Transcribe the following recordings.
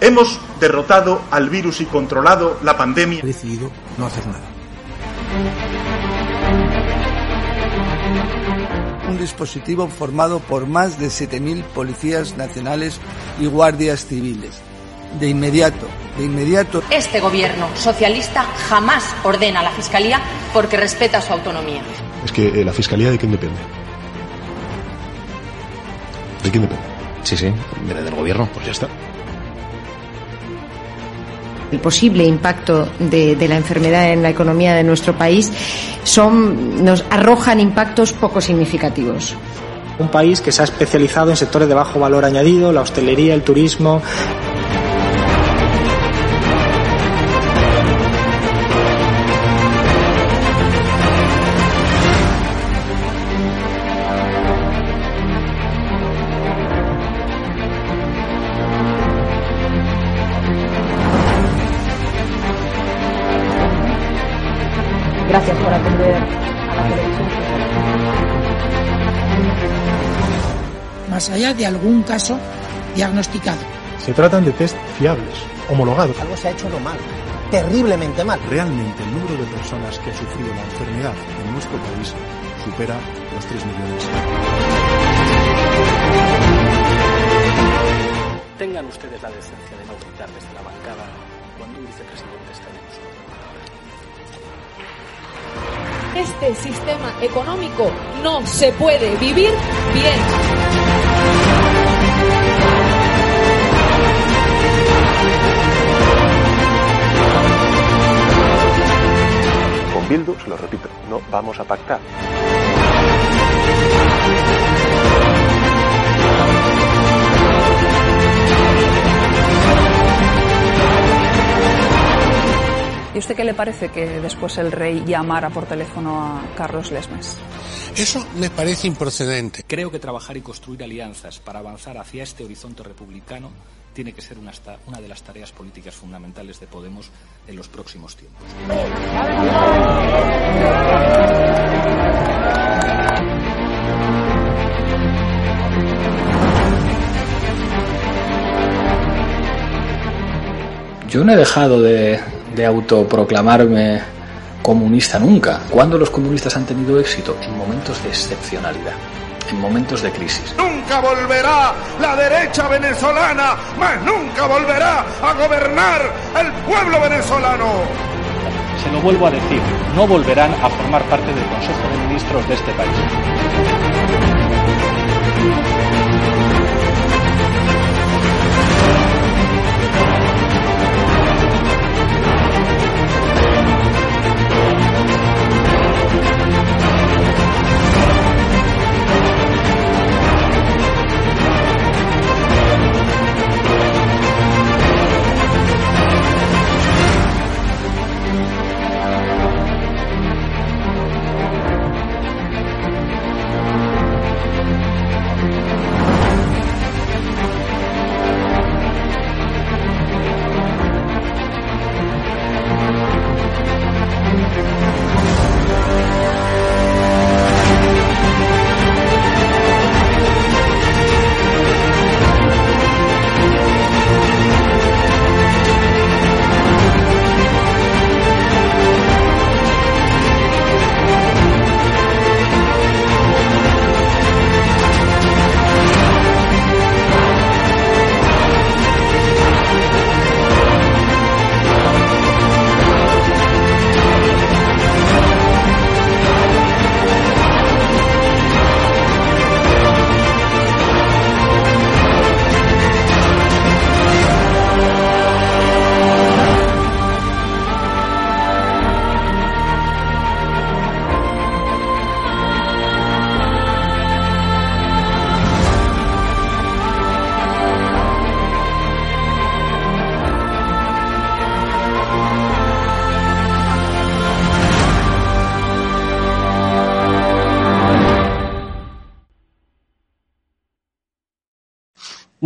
Hemos derrotado al virus y controlado la pandemia. He decidido no hacer nada. Un dispositivo formado por más de 7.000 policías nacionales y guardias civiles. De inmediato, de inmediato. Este gobierno socialista jamás ordena a la Fiscalía porque respeta su autonomía. Es que eh, la Fiscalía de quién depende. ¿De quién depende? Sí, sí, debe del gobierno. Pues ya está. El posible impacto de, la enfermedad en la economía de nuestro país son, nos arrojan impactos poco significativos. Un país que se ha especializado en sectores de bajo valor añadido, la hostelería, el turismo. Gracias por atender a la televisión. Más allá de algún caso diagnosticado. Se tratan de test fiables, homologados. Algo se ha hecho no mal, terriblemente mal. Realmente el número de personas que ha sufrido la enfermedad en nuestro país supera los 3 millones. Tengan ustedes la decencia de no gritar desde la bancada cuando un vicepresidente está en. Este sistema económico no se puede vivir bien. Con Bildu, se lo repito, no vamos a pactar. ¿Y usted qué le parece que después el rey llamara por teléfono a Carlos Lesmes? Eso me parece improcedente. Creo que trabajar y construir alianzas para avanzar hacia este horizonte republicano tiene que ser una, una de las tareas políticas fundamentales de Podemos en los próximos tiempos. Yo no he dejado de, de autoproclamarme comunista nunca. ¿Cuándo los comunistas han tenido éxito? En momentos de excepcionalidad, en momentos de crisis. Nunca volverá la derecha venezolana, más nunca volverá a gobernar el pueblo venezolano. Se lo vuelvo a decir, no volverán a formar parte del Consejo de Ministros de este país.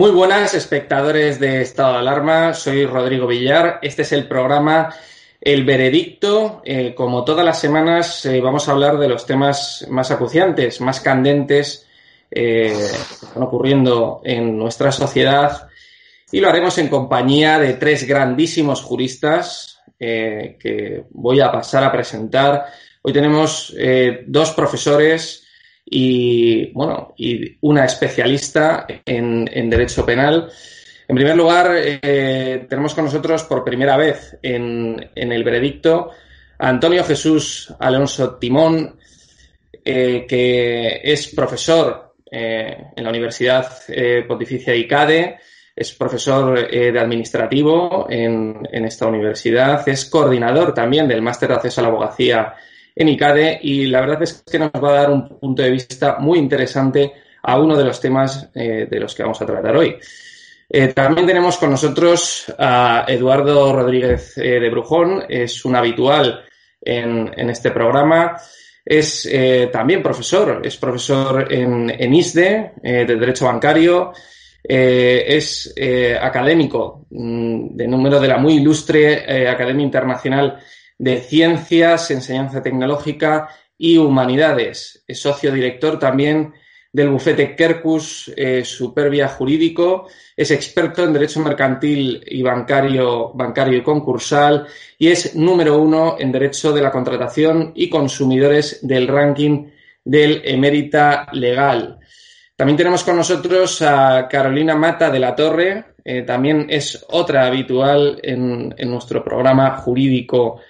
Muy buenas, espectadores de Estado de Alarma. Soy Rodrigo Villar. Este es el programa El Veredicto. Eh, como todas las semanas, eh, vamos a hablar de los temas más acuciantes, más candentes eh, que están ocurriendo en nuestra sociedad. Y lo haremos en compañía de tres grandísimos juristas que voy a pasar a presentar. Hoy tenemos dos profesores y, bueno, y una especialista en, Derecho Penal. En primer lugar, eh, tenemos con nosotros por primera vez en, el veredicto a Antonio Jesús Alonso Timón, eh, que es profesor eh, en la Universidad Pontificia ICADE, es profesor de administrativo en, en, esta universidad, es coordinador también del máster de acceso a la abogacía en ICADE y la verdad es que nos va a dar un punto de vista muy interesante a uno de los temas eh, de los que vamos a tratar hoy. Eh, también tenemos con nosotros a Eduardo Rodríguez eh, de Brujón, es un habitual en, este programa. Es también profesor, es profesor en, en ISDE de Derecho Bancario, es académico mm, de número de la muy ilustre Academia Internacional de Ciencias, Enseñanza Tecnológica y Humanidades. Es socio director también del bufete Kerkus eh, Jurídico, es experto en Derecho Mercantil y bancario, bancario y concursal y es número uno en Derecho de la Contratación y Consumidores del ranking del Emérita Legal. También tenemos con nosotros a Carolina Mata de la Torre, eh, también es otra habitual en, en nuestro programa jurídico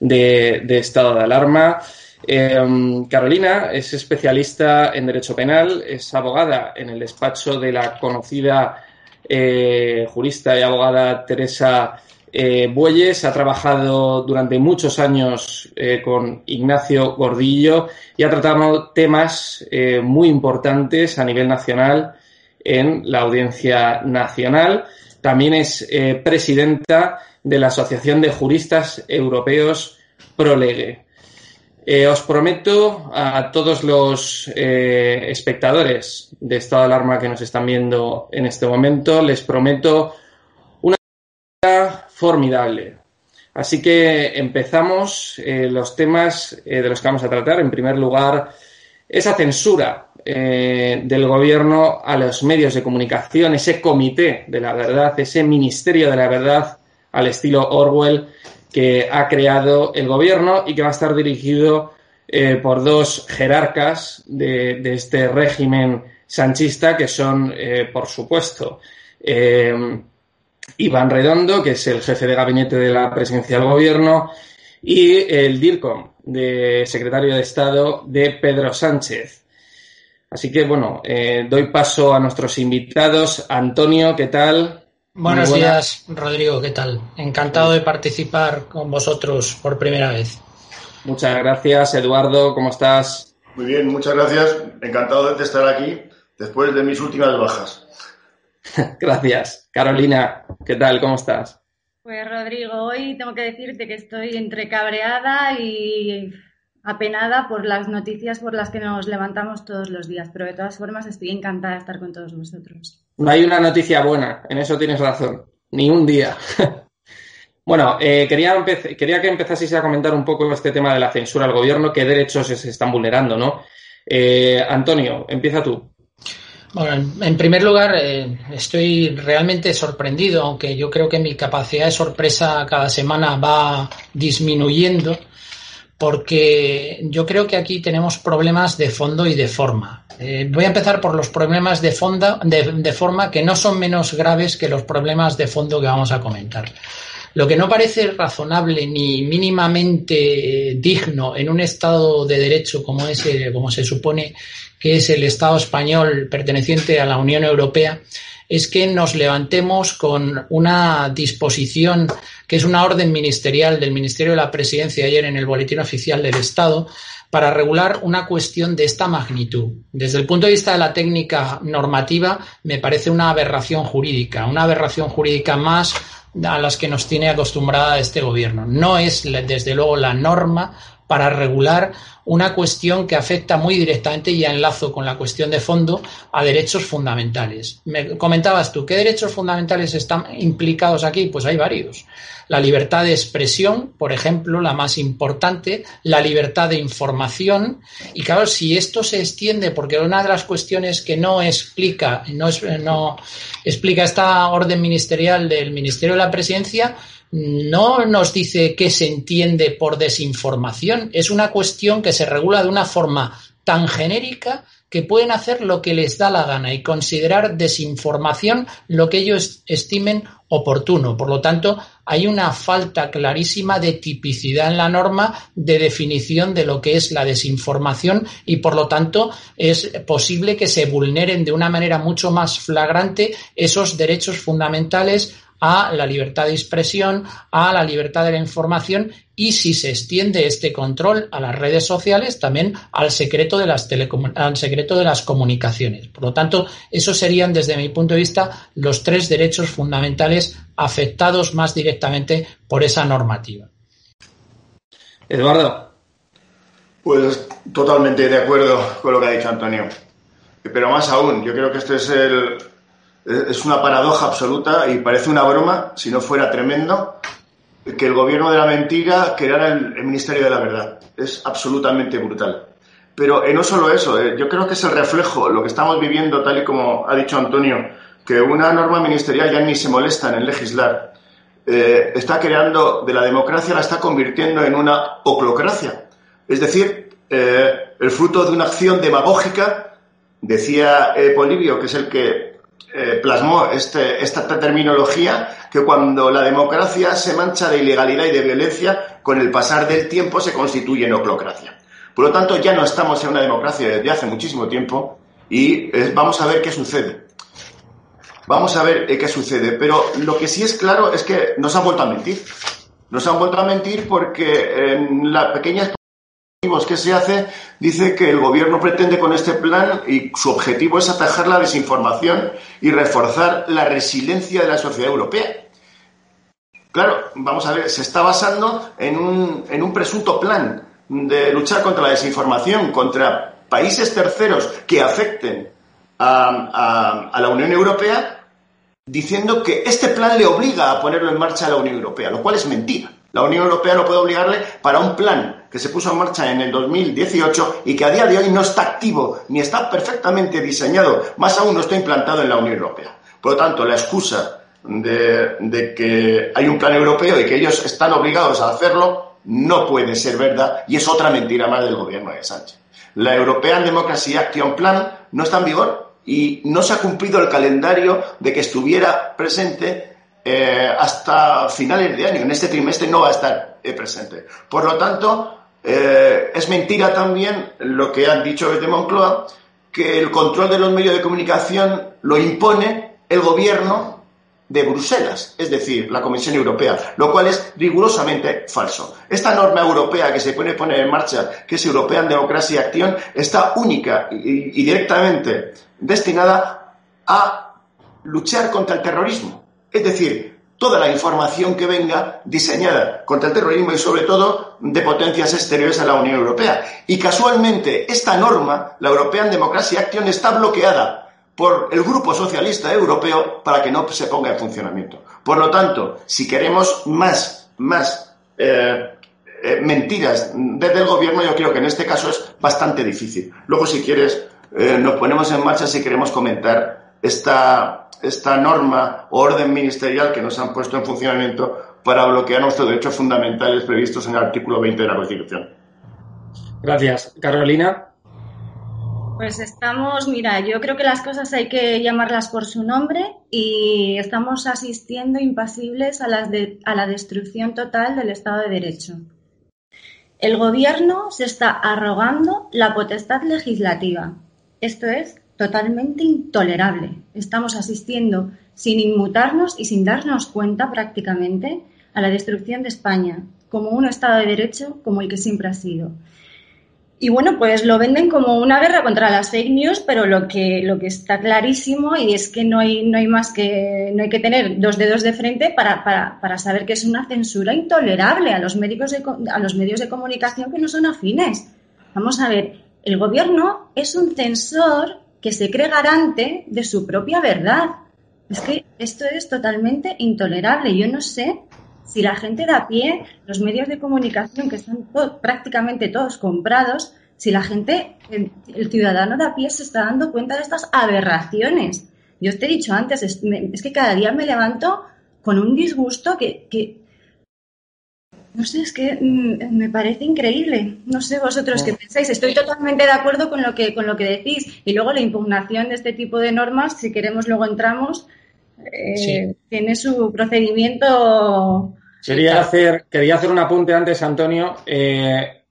de, estado de alarma. Em, Carolina es especialista en Derecho Penal, es abogada en el despacho de la conocida eh, jurista y abogada Teresa eh, Bueyes. Ha trabajado durante muchos años eh, con Ignacio Gordillo y ha tratado temas muy importantes a nivel nacional en la Audiencia Nacional. También es presidenta de la Asociación de Juristas Europeos Prolegue. Eh, os prometo a todos los eh, espectadores de estado de alarma que nos están viendo en este momento, les prometo una formidable. Así que empezamos eh, los temas de los que vamos a tratar. En primer lugar, esa censura del gobierno a los medios de comunicación, ese comité de la verdad, ese ministerio de la verdad al estilo Orwell que ha creado el gobierno y que va a estar dirigido eh, por dos jerarcas de, este régimen sanchista, que son, eh, por supuesto, eh, Iván Redondo, que es el jefe de gabinete de la presidencia del gobierno, y el DIRCOM, de secretario de Estado de Pedro Sánchez. Así que, bueno, doy paso a nuestros invitados. Antonio, ¿qué tal? Buenos días, Rodrigo, ¿qué tal? Encantado de participar con vosotros por primera vez. Muchas gracias, Eduardo, ¿cómo estás? Muy bien, muchas gracias. Encantado de estar aquí después de mis últimas bajas. gracias. Carolina, ¿qué tal? ¿Cómo estás? Pues Rodrigo, hoy tengo que decirte que estoy entre cabreada y apenada por las noticias por las que nos levantamos todos los días, pero de todas formas estoy encantada de estar con todos vosotros. No hay una noticia buena, en eso tienes razón, ni un día. bueno, eh, quería, quería que empezaseis a comentar un poco este tema de la censura al gobierno, qué derechos se están vulnerando, ¿no? Eh, Antonio, empieza tú. Bueno, en primer lugar, eh, estoy realmente sorprendido, aunque yo creo que mi capacidad de sorpresa cada semana va disminuyendo porque yo creo que aquí tenemos problemas de fondo y de forma. Eh, voy a empezar por los problemas de, de, forma que no son menos graves que los problemas de fondo que vamos a comentar. Lo que no parece razonable ni mínimamente eh, digno en un Estado de Derecho como, es, como se supone que es el Estado español perteneciente a la Unión Europea es que nos levantemos con una disposición que es una orden ministerial del Ministerio de la Presidencia ayer en el Boletín Oficial del Estado para regular una cuestión de esta magnitud. Desde el punto de vista de la técnica normativa, me parece una aberración jurídica, una aberración jurídica más a las que nos tiene acostumbrada este gobierno. No es, desde luego, la norma para regular una cuestión que afecta muy directamente y enlazo con la cuestión de fondo a derechos fundamentales. Me comentabas tú, ¿qué derechos fundamentales están implicados aquí? Pues hay varios. La libertad de expresión, por ejemplo, la más importante, la libertad de información. Y claro, si esto se extiende, porque una de las cuestiones que no explica, no, no explica esta orden ministerial del Ministerio de la Presidencia, no nos dice qué se entiende por desinformación. Es una cuestión que se regula de una forma tan genérica que pueden hacer lo que les da la gana y considerar desinformación lo que ellos estimen oportuno. Por lo tanto, hay una falta clarísima de tipicidad en la norma de definición de lo que es la desinformación y, por lo tanto, es posible que se vulneren de una manera mucho más flagrante esos derechos fundamentales a la libertad de expresión, a la libertad de la información y si se extiende este control a las redes sociales, también al secreto de las, al secreto de las comunicaciones. Por lo tanto, esos serían, desde mi punto de vista, los tres derechos fundamentales afectados más directamente por esa normativa. Eduardo. Pues totalmente de acuerdo con lo que ha dicho Antonio. Pero más aún, yo creo que este es el, es una paradoja absoluta y parece una broma, si no fuera tremendo, que el gobierno de la mentira creara el, Ministerio de la Verdad. Es absolutamente brutal. Pero eh, no solo eso, eh, yo creo que es el reflejo, lo que estamos viviendo, tal y como ha dicho Antonio, que una norma ministerial ya ni se molesta en legislar. Eh, está creando, de la democracia la está convirtiendo en una oclocracia. Es decir, el fruto de una acción demagógica, decía Polibio, que es el que eh, plasmó este, esta terminología que cuando la democracia se mancha de ilegalidad y de violencia, con el pasar del tiempo se constituye en oclocracia. Por lo tanto, ya no estamos en una democracia desde hace muchísimo tiempo y eh, vamos a ver qué sucede. Vamos a ver eh, qué sucede. Pero lo que sí es claro es que nos han vuelto a mentir. Nos han vuelto a mentir porque en la pequeña que se hace, dice que el gobierno pretende con este plan y su objetivo es atajar la desinformación y reforzar la resiliencia de la sociedad europea. Claro, vamos a ver, se está basando en un, en un presunto plan de luchar contra la desinformación, contra países terceros que afecten a, a la Unión Europea, diciendo que este plan le obliga a ponerlo en marcha a la Unión Europea, lo cual es mentira. La Unión Europea no puede obligarle para un plan que se puso en marcha en el 2018 y que a día de hoy no está activo ni está perfectamente diseñado, más aún no está implantado en la Unión Europea. Por lo tanto, la excusa de, que hay un plan europeo y que ellos están obligados a hacerlo no puede ser verdad y es otra mentira más del gobierno de Sánchez. La European Democracy Action Plan no está en vigor y no se ha cumplido el calendario de que estuviera presente eh, hasta finales de año. En este trimestre no va a estar eh, presente. Por lo tanto, eh, es mentira también lo que han dicho desde Moncloa, que el control de los medios de comunicación lo impone el gobierno de Bruselas, es decir, la Comisión Europea, lo cual es rigurosamente falso. Esta norma europea que se puede poner en marcha, que es European Democracy Action, está única y directamente destinada a luchar contra el terrorismo es decir, toda la información que venga diseñada contra el terrorismo y sobre todo de potencias exteriores a la Unión Europea. Y casualmente esta norma, la European Democracy Action, está bloqueada por el Grupo Socialista Europeo para que no se ponga en funcionamiento. Por lo tanto, si queremos más, más eh, eh, mentiras desde el gobierno, yo creo que en este caso es bastante difícil. Luego, si quieres, eh, nos ponemos en marcha si queremos comentar esta, esta norma o orden ministerial que nos han puesto en funcionamiento para bloquear nuestros derechos fundamentales previstos en el artículo 20 de la Constitución. Gracias. Carolina. Pues estamos, mira, yo creo que las cosas hay que llamarlas por su nombre y estamos asistiendo impasibles a, las a la destrucción total del Estado de Derecho. El Gobierno se está arrogando la potestad legislativa, esto es, totalmente intolerable. Estamos asistiendo sin inmutarnos y sin darnos cuenta prácticamente a la destrucción de España como un Estado de Derecho como el que siempre ha sido. Y bueno, pues lo venden como una guerra contra las fake news, pero lo que, lo que está clarísimo y es que no hay, no hay más que, no hay que tener dos dedos de frente para, para, para saber que es una censura intolerable a los, médicos a los medios de comunicación que no son afines. Vamos a ver, el gobierno es un censor que se cree garante de su propia verdad. Es que esto es totalmente intolerable. Yo no sé si la gente de a pie, los medios de comunicación que están prácticamente todos comprados, si la gente, el, ciudadano de a pie se está dando cuenta de estas aberraciones. Yo te he dicho antes, es, que cada día me levanto con un disgusto que, que, no sé, es que mm, me parece increíble. No sé vosotros qué pensáis. Estoy totalmente de acuerdo con lo que con lo que decís. Y luego la impugnación de este tipo de normas, si queremos luego entramos, eh, tiene su procedimiento. Quería hacer, quería hacer un apunte antes, Antonio. Eh,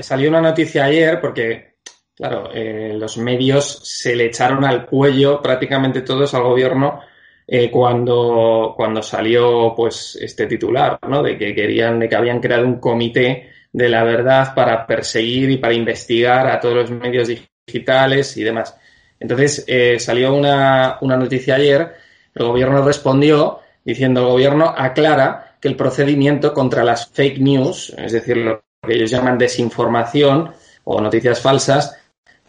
salió una noticia ayer porque, claro, eh, los medios se le echaron al cuello prácticamente todos al gobierno eh, cuando, cuando salió pues este titular, ¿no? De que querían, de que habían creado un comité de la verdad para perseguir y para investigar a todos los medios digitales y demás. Entonces eh, salió una, una noticia ayer, el gobierno respondió diciendo el gobierno aclara que el procedimiento contra las fake news, es decir, lo que ellos llaman desinformación o noticias falsas,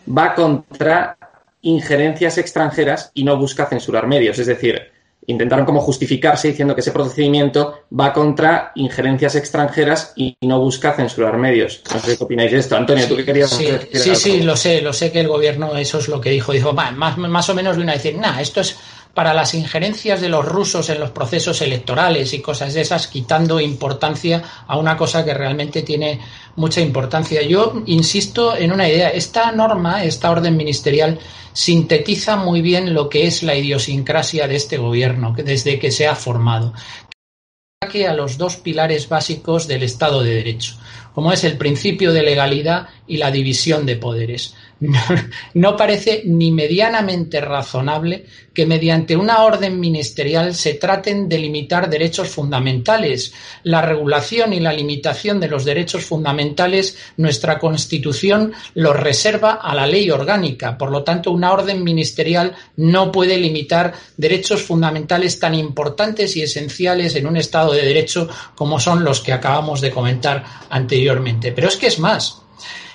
va contra injerencias extranjeras y no busca censurar medios. Es decir, intentaron como justificarse diciendo que ese procedimiento va contra injerencias extranjeras y no busca censurar medios. No sé qué opináis de esto. Antonio, ¿tú qué querías Sí, sí, sí, lo sé, lo sé que el gobierno eso es lo que dijo. Dijo, más, más o menos vino a decir, nah, esto es para las injerencias de los rusos en los procesos electorales y cosas de esas, quitando importancia a una cosa que realmente tiene mucha importancia. Yo insisto en una idea. Esta norma, esta orden ministerial, sintetiza muy bien lo que es la idiosincrasia de este gobierno desde que se ha formado a los dos pilares básicos del Estado de Derecho, como es el principio de legalidad y la división de poderes. No, parece ni medianamente razonable que mediante una orden ministerial se traten de limitar derechos fundamentales. La regulación y la limitación de los derechos fundamentales, nuestra Constitución los reserva a la ley orgánica. Por lo tanto, una orden ministerial no puede limitar derechos fundamentales tan importantes y esenciales en un Estado de Derecho como son los que acabamos de comentar anteriormente. Pero es que es más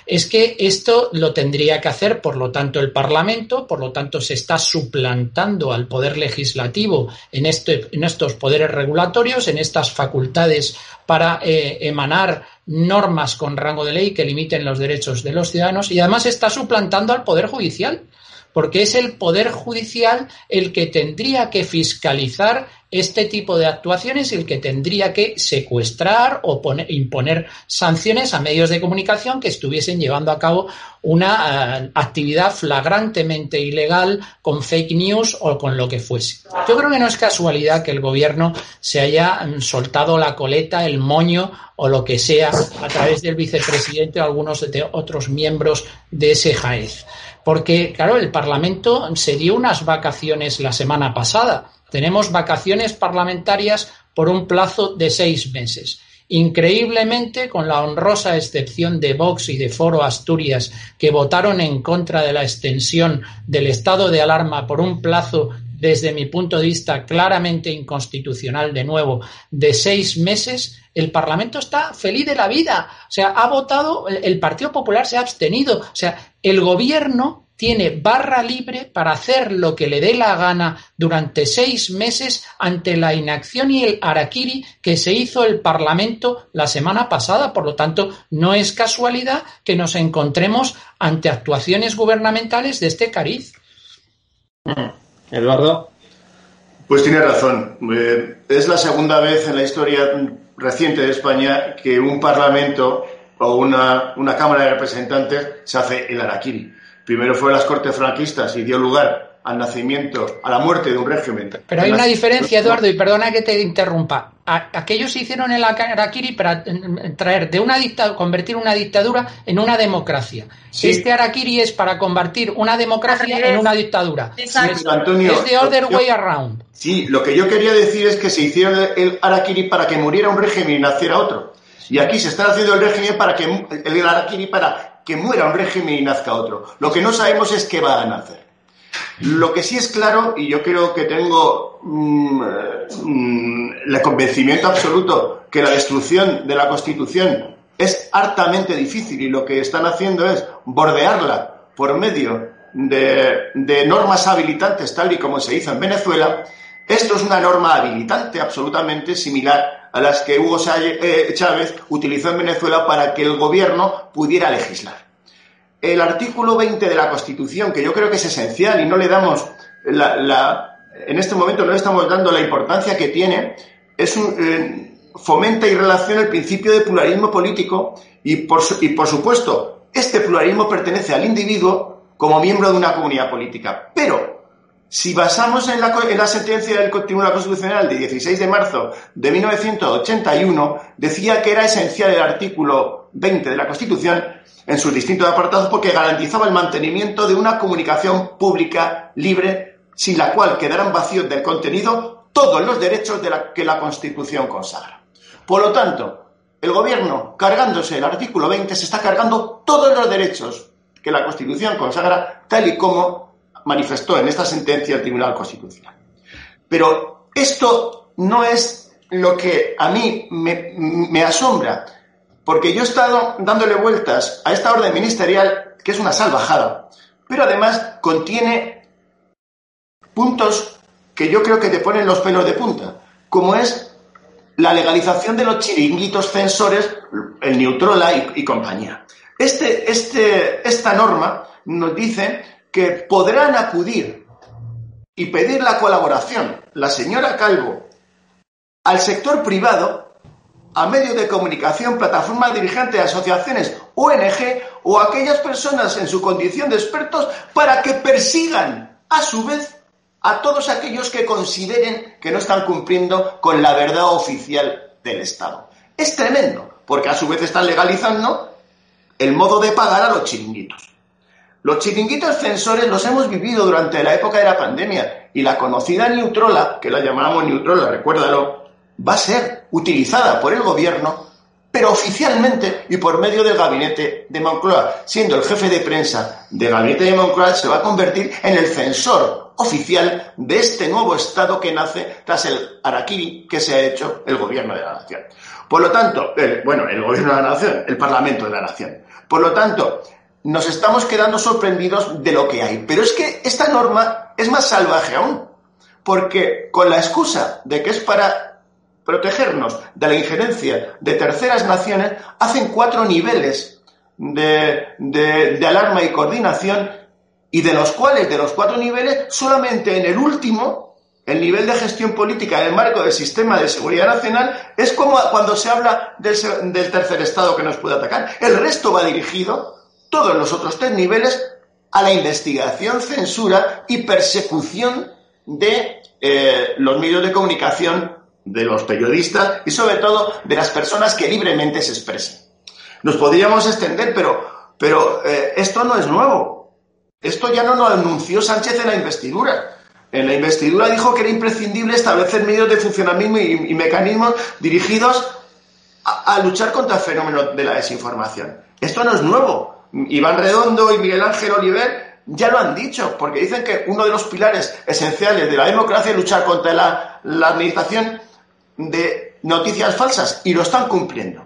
es que esto lo tendría que hacer, por lo tanto, el Parlamento, por lo tanto, se está suplantando al poder legislativo en, este, estos poderes regulatorios, en estas facultades para eh, emanar normas con rango de ley que limiten los derechos de los ciudadanos y además está suplantando al poder judicial porque es el Poder Judicial el que tendría que fiscalizar este tipo de actuaciones el que tendría que secuestrar o imponer sanciones a medios de comunicación que estuviesen llevando a cabo una eh, actividad flagrantemente ilegal con fake news o con lo que fuese. Yo creo que no es casualidad que el gobierno se haya mm, soltado la coleta, el moño o lo que sea a través del vicepresidente o algunos de otros miembros de ese JAEZ. Porque, claro, el Parlamento se dio unas vacaciones la semana pasada. Tenemos vacaciones parlamentarias por un plazo de seis meses. Increíblemente, con la honrosa excepción de Vox y de Foro Asturias, que votaron en contra de la extensión del estado de alarma por un plazo, desde mi punto de vista, claramente inconstitucional de nuevo, de seis meses, el Parlamento está feliz de la vida. O sea, ha votado, el Partido Popular se ha abstenido. O sea, el gobierno tiene barra libre para hacer lo que le dé la gana durante seis meses ante la inacción y el araquiri que se hizo el Parlamento la semana pasada. Por lo tanto, no es casualidad que nos encontremos ante actuaciones gubernamentales de este cariz. Eduardo. Pues tiene razón. Eh, es la segunda vez en la historia reciente de España que un Parlamento o una, una Cámara de Representantes se hace el araquiri. Primero fue las Cortes franquistas y dio lugar al nacimiento, a la muerte de un régimen. Pero hay una diferencia, Eduardo, y perdona que te interrumpa. aquellos hicieron el Araquiri para traer de una dictadura, convertir una dictadura en una democracia. Este Araquiri es para convertir una democracia en una dictadura. Exacto. Antonio, es the other way around. Sí, lo que yo quería decir es que se hicieron el Araquiri para que muriera un régimen y naciera otro. Y aquí se está haciendo el régimen para que el Araquiri para que muera un régimen y nazca otro. Lo que no sabemos es qué va a nacer. Lo que sí es claro, y yo creo que tengo mm, mm, el convencimiento absoluto que la destrucción de la Constitución es hartamente difícil y lo que están haciendo es bordearla por medio de, de normas habilitantes tal y como se hizo en Venezuela, esto es una norma habilitante absolutamente similar a las que Hugo eh, Chávez utilizó en Venezuela para que el gobierno pudiera legislar. El artículo 20 de la Constitución, que yo creo que es esencial y no le damos la, en este momento no le estamos dando la importancia que tiene, es un, eh, fomenta y relaciona el principio de pluralismo político y por, y por supuesto, este pluralismo pertenece al individuo como miembro de una comunidad política. Pero si basamos en la, en la, sentencia del Tribunal Constitucional de 16 de marzo de 1981, decía que era esencial el artículo 20 de la Constitución en sus distintos apartados porque garantizaba el mantenimiento de una comunicación pública libre, sin la cual quedarán vacíos del contenido todos los derechos que la Constitución consagra. Por lo tanto, el Gobierno, cargándose el artículo 20, se está cargando todos los derechos que la Constitución consagra, tal y como manifestó en esta sentencia el Tribunal Constitucional. Pero esto no es lo que a mí me, asombra, porque yo he estado dándole vueltas a esta orden ministerial, que es una salvajada, pero además contiene puntos que yo creo que te ponen los pelos de punta, como es la legalización de los chiringuitos censores, el Neutrola y, compañía. Este, este, esta norma nos dice que podrán acudir y pedir la colaboración, la señora Calvo, al sector privado, a medios de comunicación, plataformas dirigentes, asociaciones, ONG o aquellas personas en su condición de expertos para que persigan a su vez a todos aquellos que consideren que no están cumpliendo con la verdad oficial del Estado. Es tremendo, porque a su vez están legalizando el modo de pagar a los chiringuitos. Los chiringuitos censores los hemos vivido durante la época de la pandemia y la conocida Neutrola, que la llamábamos Neutrola, recuérdalo, va a ser utilizada por el gobierno, pero oficialmente y por medio del gabinete de Moncloa, siendo el jefe de prensa del gabinete de Moncloa, se va a convertir en el censor oficial de este nuevo Estado que nace tras el Araquiri que se ha hecho el gobierno de la nación. Por lo tanto, bueno, el gobierno de la nación, el Parlamento de la nación. Por lo tanto, nos estamos quedando sorprendidos de lo que hay. Pero es que esta norma es más salvaje aún, porque con la excusa de que es para protegernos de la injerencia de terceras naciones, hacen cuatro niveles de, de alarma y coordinación y de los cuales, de los cuatro niveles, solamente en el último, el nivel de gestión política en el marco del sistema de seguridad nacional, es como cuando se habla del, tercer Estado que nos puede atacar. El resto va dirigido, todos los otros tres niveles, a la investigación, censura y persecución de eh, los medios de comunicación, de los periodistas y sobre todo de las personas que libremente se expresen. Nos podríamos extender, pero, pero eh, esto no es nuevo. Esto ya no lo anunció Sánchez en la investidura. En la investidura dijo que era imprescindible establecer medios de funcionamiento y, mecanismos dirigidos a, luchar contra el fenómeno de la desinformación. Esto no es nuevo. Iván Redondo y Miguel Ángel Oliver ya lo han dicho, porque dicen que uno de los pilares esenciales de la democracia es luchar contra la, la administración de noticias falsas y lo están cumpliendo.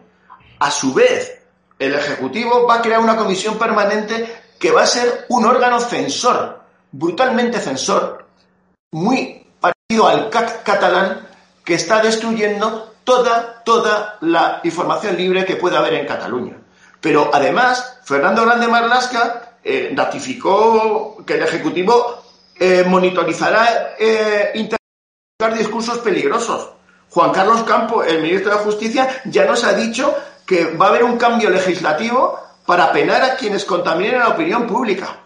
A su vez, el Ejecutivo va a crear una comisión permanente que va a ser un órgano censor, brutalmente censor, muy parecido al CAC catalán, que está destruyendo toda, toda la información libre que puede haber en Cataluña. Pero además, Fernando Grande Marlasca eh, ratificó que el Ejecutivo eh, monitorizará eh, discursos peligrosos. Juan Carlos Campo, el ministro de Justicia, ya nos ha dicho que va a haber un cambio legislativo para penar a quienes contaminen la opinión pública.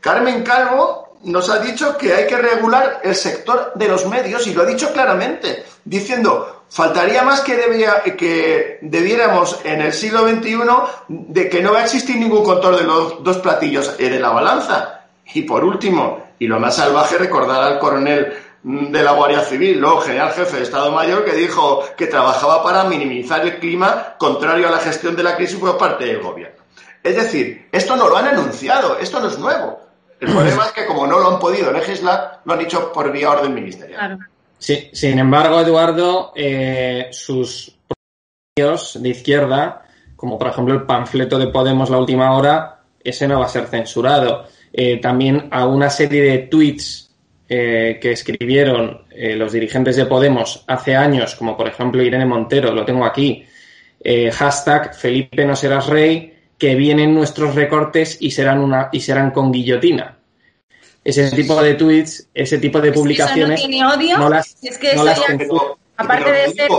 Carmen Calvo nos ha dicho que hay que regular el sector de los medios y lo ha dicho claramente, diciendo, faltaría más que, que debiéramos en el siglo XXI de que no va a existir ningún control de los dos platillos de la balanza. Y por último, y lo más salvaje, recordar al coronel de la Guardia Civil, luego general jefe de Estado Mayor, que dijo que trabajaba para minimizar el clima contrario a la gestión de la crisis por parte del gobierno. Es decir, esto no lo han anunciado, esto no es nuevo. El problema es que como no lo han podido legislar, lo han dicho por vía orden ministerial. Sí, sin embargo, Eduardo, eh, sus de izquierda como por ejemplo el panfleto de Podemos la última hora, ese no va a ser censurado. Eh, también a una serie de tweets eh, que escribieron los dirigentes de Podemos hace años, como por ejemplo Irene Montero, lo tengo aquí, hashtag Felipe no serás rey, que vienen nuestros recortes y serán, una, y serán con guillotina ese tipo de tweets, ese tipo de publicaciones. Eso no tiene odio. las, es que eso ya, aparte de ser.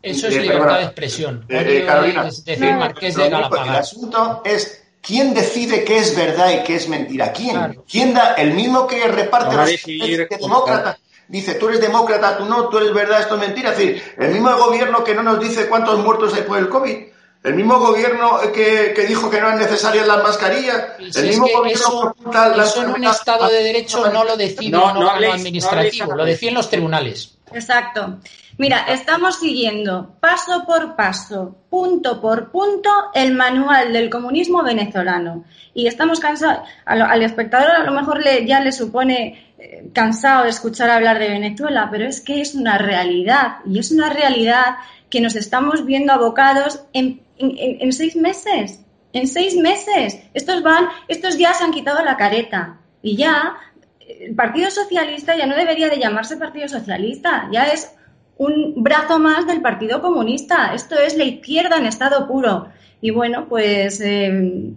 Eso es libertad de expresión. Eh, Carolina, es decir, Marqués de Galapagar. El asunto es quién decide qué es verdad y qué es mentira. ¿Quién? ¿Quién da? El mismo que reparte los decir, demócratas. Dice, tú eres demócrata, tú no, tú eres verdad, esto es mentira. Es decir, el mismo gobierno que no nos dice cuántos muertos hay por el COVID el mismo gobierno que, dijo que no es necesaria las mascarillas, el mismo gobierno que eso en un Estado de Derecho no lo decide no, no, administrativo, lo deciden los tribunales. Exacto. Mira, estamos siguiendo paso por paso, punto por punto, el manual del comunismo venezolano. Y estamos cansados, al, espectador a lo mejor le, ya le supone eh, cansado de escuchar hablar de Venezuela, pero es que es una realidad, y es una realidad que nos estamos viendo abocados en en, seis meses. En seis meses. Estos van, estos ya se han quitado la careta. Y ya, el Partido Socialista ya no debería de llamarse Partido Socialista. Ya es un brazo más del Partido Comunista. Esto es la izquierda en estado puro. Y bueno, pues eh,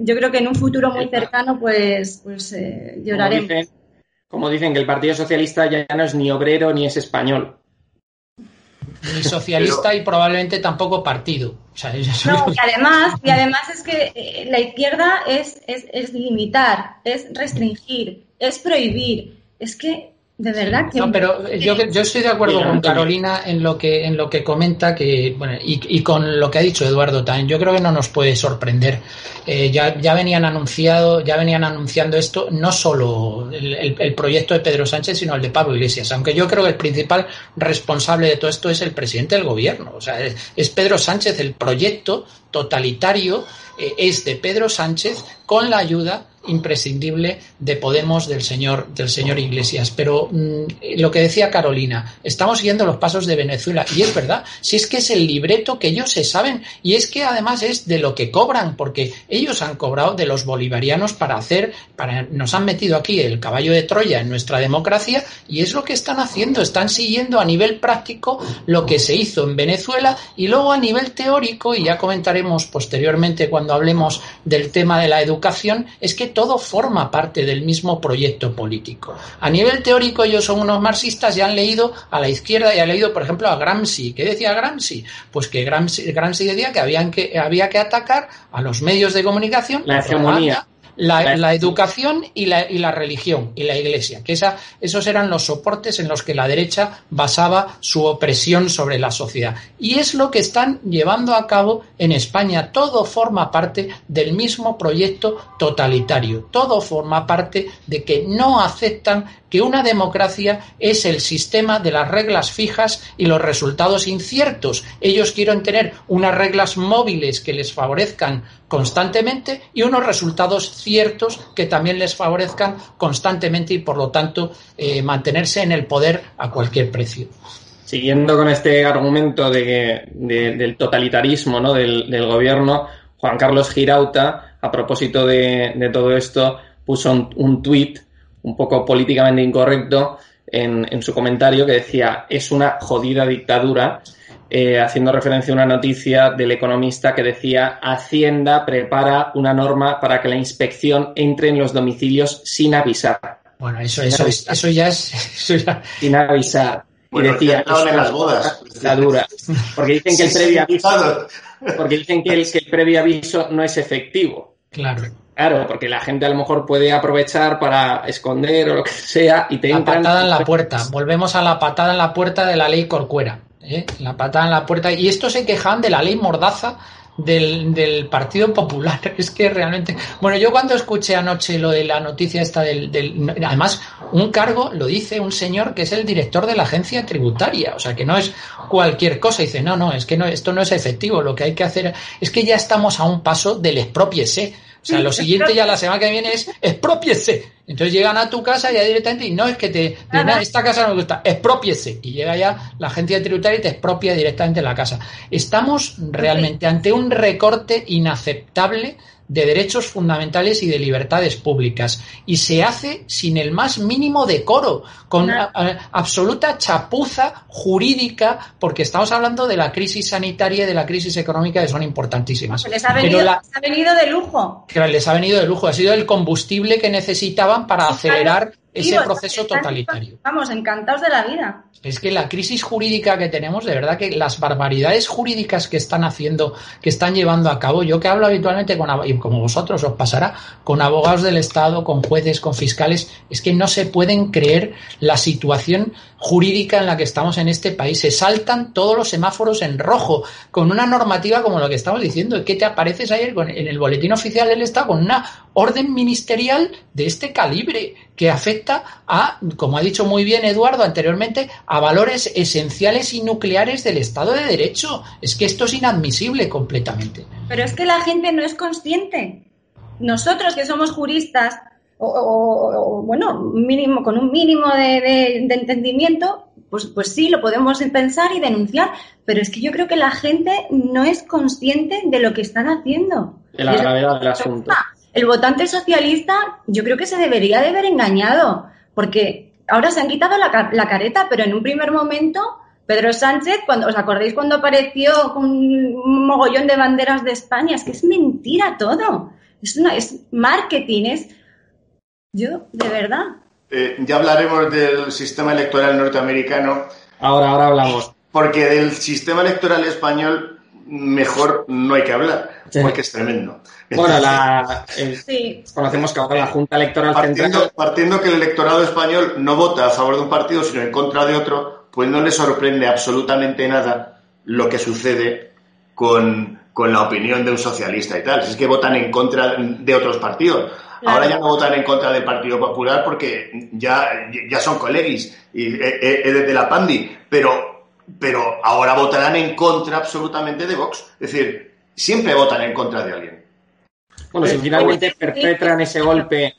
yo creo que en un futuro muy cercano, pues, pues eh, lloraremos. como dicen, que el Partido Socialista ya no es ni obrero ni es español ni socialista y probablemente tampoco partido. No, y además, y además es que eh, la izquierda es, es, es limitar, es restringir, es prohibir. Es que de verdad que... No, pero yo, yo estoy de acuerdo con Carolina en lo que, en lo que comenta que, bueno, y, y, con lo que ha dicho Eduardo también. Yo creo que no nos puede sorprender. Eh, ya, ya, venían anunciado, ya venían anunciando esto, no solo el, el, proyecto de Pedro Sánchez, sino el de Pablo Iglesias. Aunque yo creo que el principal responsable de todo esto es el presidente del gobierno. O sea, es, es Pedro Sánchez, el proyecto totalitario eh, es de Pedro Sánchez con la ayuda imprescindible de Podemos del señor del señor Iglesias. Pero mm, lo que decía Carolina, estamos siguiendo los pasos de Venezuela. Y es verdad, si es que es el libreto que ellos se saben. Y es que además es de lo que cobran porque ellos han cobrado de los bolivarianos para hacer para nos han metido aquí el caballo de Troya en nuestra democracia y es lo que están haciendo, están siguiendo a nivel práctico lo que se hizo en Venezuela y luego a nivel teórico y ya comentaremos posteriormente cuando hablemos del tema de la educación, es que todo forma parte del mismo proyecto político. A nivel teórico ellos son unos marxistas y han leído a la izquierda y han leído, por ejemplo, a Gramsci. ¿Qué decía Gramsci? Pues que Gramsci, decía que, habían que había que atacar a los medios de comunicación. La hegemonía la, educación y la, y la, religión y la iglesia, que esa, esos eran los soportes en los que la derecha basaba su opresión sobre la sociedad. Y es lo que están llevando a cabo en España. Todo forma parte del mismo proyecto totalitario. Todo forma parte de que no aceptan que una democracia es el sistema de las reglas fijas y los resultados inciertos. Ellos quieren tener unas reglas móviles que les favorezcan constantemente y unos resultados ciertos que también les favorezcan constantemente y por lo tanto eh, mantenerse en el poder a cualquier precio. Siguiendo con este argumento de, del totalitarismo ¿no? del, gobierno, Juan Carlos Girauta, a propósito de, todo esto, puso un, un tuit un poco políticamente incorrecto en, en, su comentario que decía es una jodida dictadura, eh, haciendo referencia a una noticia del economista que decía Hacienda prepara una norma para que la inspección entre en los domicilios sin avisar. Bueno, eso, eso, eso ya es... Sin avisar. y decía, en las bodas. Dictadura. Porque dicen que el previo aviso, porque dicen que el, que el previo aviso no es efectivo. Claro. Claro, porque la gente a lo mejor puede aprovechar para esconder o lo que sea y te La patada en la puerta. Volvemos a la patada en la puerta de la ley Corcuera. ¿Eh? La patada en la puerta. Y esto se quejaban de la ley Mordaza del, del, Partido Popular. Es que realmente. Bueno, yo cuando escuché anoche lo de la noticia esta del, del, Además, un cargo lo dice un señor que es el director de la agencia tributaria. O sea, que no es cualquier cosa. dice, no, no, es que no, esto no es efectivo. Lo que hay que hacer es que ya estamos a un paso del expropiese. O sea, lo siguiente ya la semana que viene es expropiese. Entonces llegan a tu casa ya directamente y no es que te, te esta casa no me gusta, expropiese. Y llega ya la agencia tributaria y te expropia directamente la casa. Estamos realmente ante un recorte inaceptable de derechos fundamentales y de libertades públicas. Y se hace sin el más mínimo decoro, con absoluta chapuza jurídica, porque estamos hablando de la crisis sanitaria y de la crisis económica que son importantísimas. Pues les ha venido, ha venido de lujo. Les ha venido de lujo. Ha sido el combustible que para acelerar ese proceso totalitario. Vamos, encantados de la vida. Es que la crisis jurídica que tenemos, de verdad que las barbaridades jurídicas que están haciendo, que están llevando a cabo, yo que hablo habitualmente con, y como vosotros os pasará, con abogados del Estado, con jueces, con fiscales, es que no se pueden creer la situación jurídica en la que estamos en este país. Se saltan todos los semáforos en rojo, con una normativa como lo que estamos diciendo. ¿Qué te apareces ayer en el boletín oficial del Estado con una orden ministerial de este calibre que afecta a, como ha dicho muy bien Eduardo anteriormente, a valores esenciales y nucleares del Estado de Derecho. Es que esto es inadmisible completamente. Pero es que la gente no es consciente. Nosotros que somos juristas, o, bueno, mínimo, con un mínimo de, entendimiento, pues, pues sí, lo podemos pensar y denunciar, pero es que yo creo que la gente no es consciente de lo que están haciendo. De la gravedad del asunto. El votante socialista yo creo que se debería de haber engañado, porque ahora se han quitado la, la careta, pero en un primer momento Pedro Sánchez, cuando os acordáis cuando apareció con un mogollón de banderas de España, es que es mentira todo. Es una, es marketing, es yo, de verdad. Eh, ya hablaremos del sistema electoral norteamericano. Ahora, ahora hablamos. Porque del sistema electoral español mejor no hay que hablar, porque es tremendo. Bueno, la, conocemos que ahora la Junta Electoral partiendo, Central... Partiendo que el electorado español no vota a favor de un partido, sino en contra de otro, pues no le sorprende absolutamente nada lo que sucede con, con la opinión de un socialista y tal. Es que votan en contra de otros partidos. Ahora ya no votan en contra del Partido Popular porque ya, ya son colegis y es eh, eh, de la Pandi, pero, pero ahora votarán en contra absolutamente de Vox. Es decir, siempre votan en contra de alguien. Bueno, si finalmente perpetran ese golpe,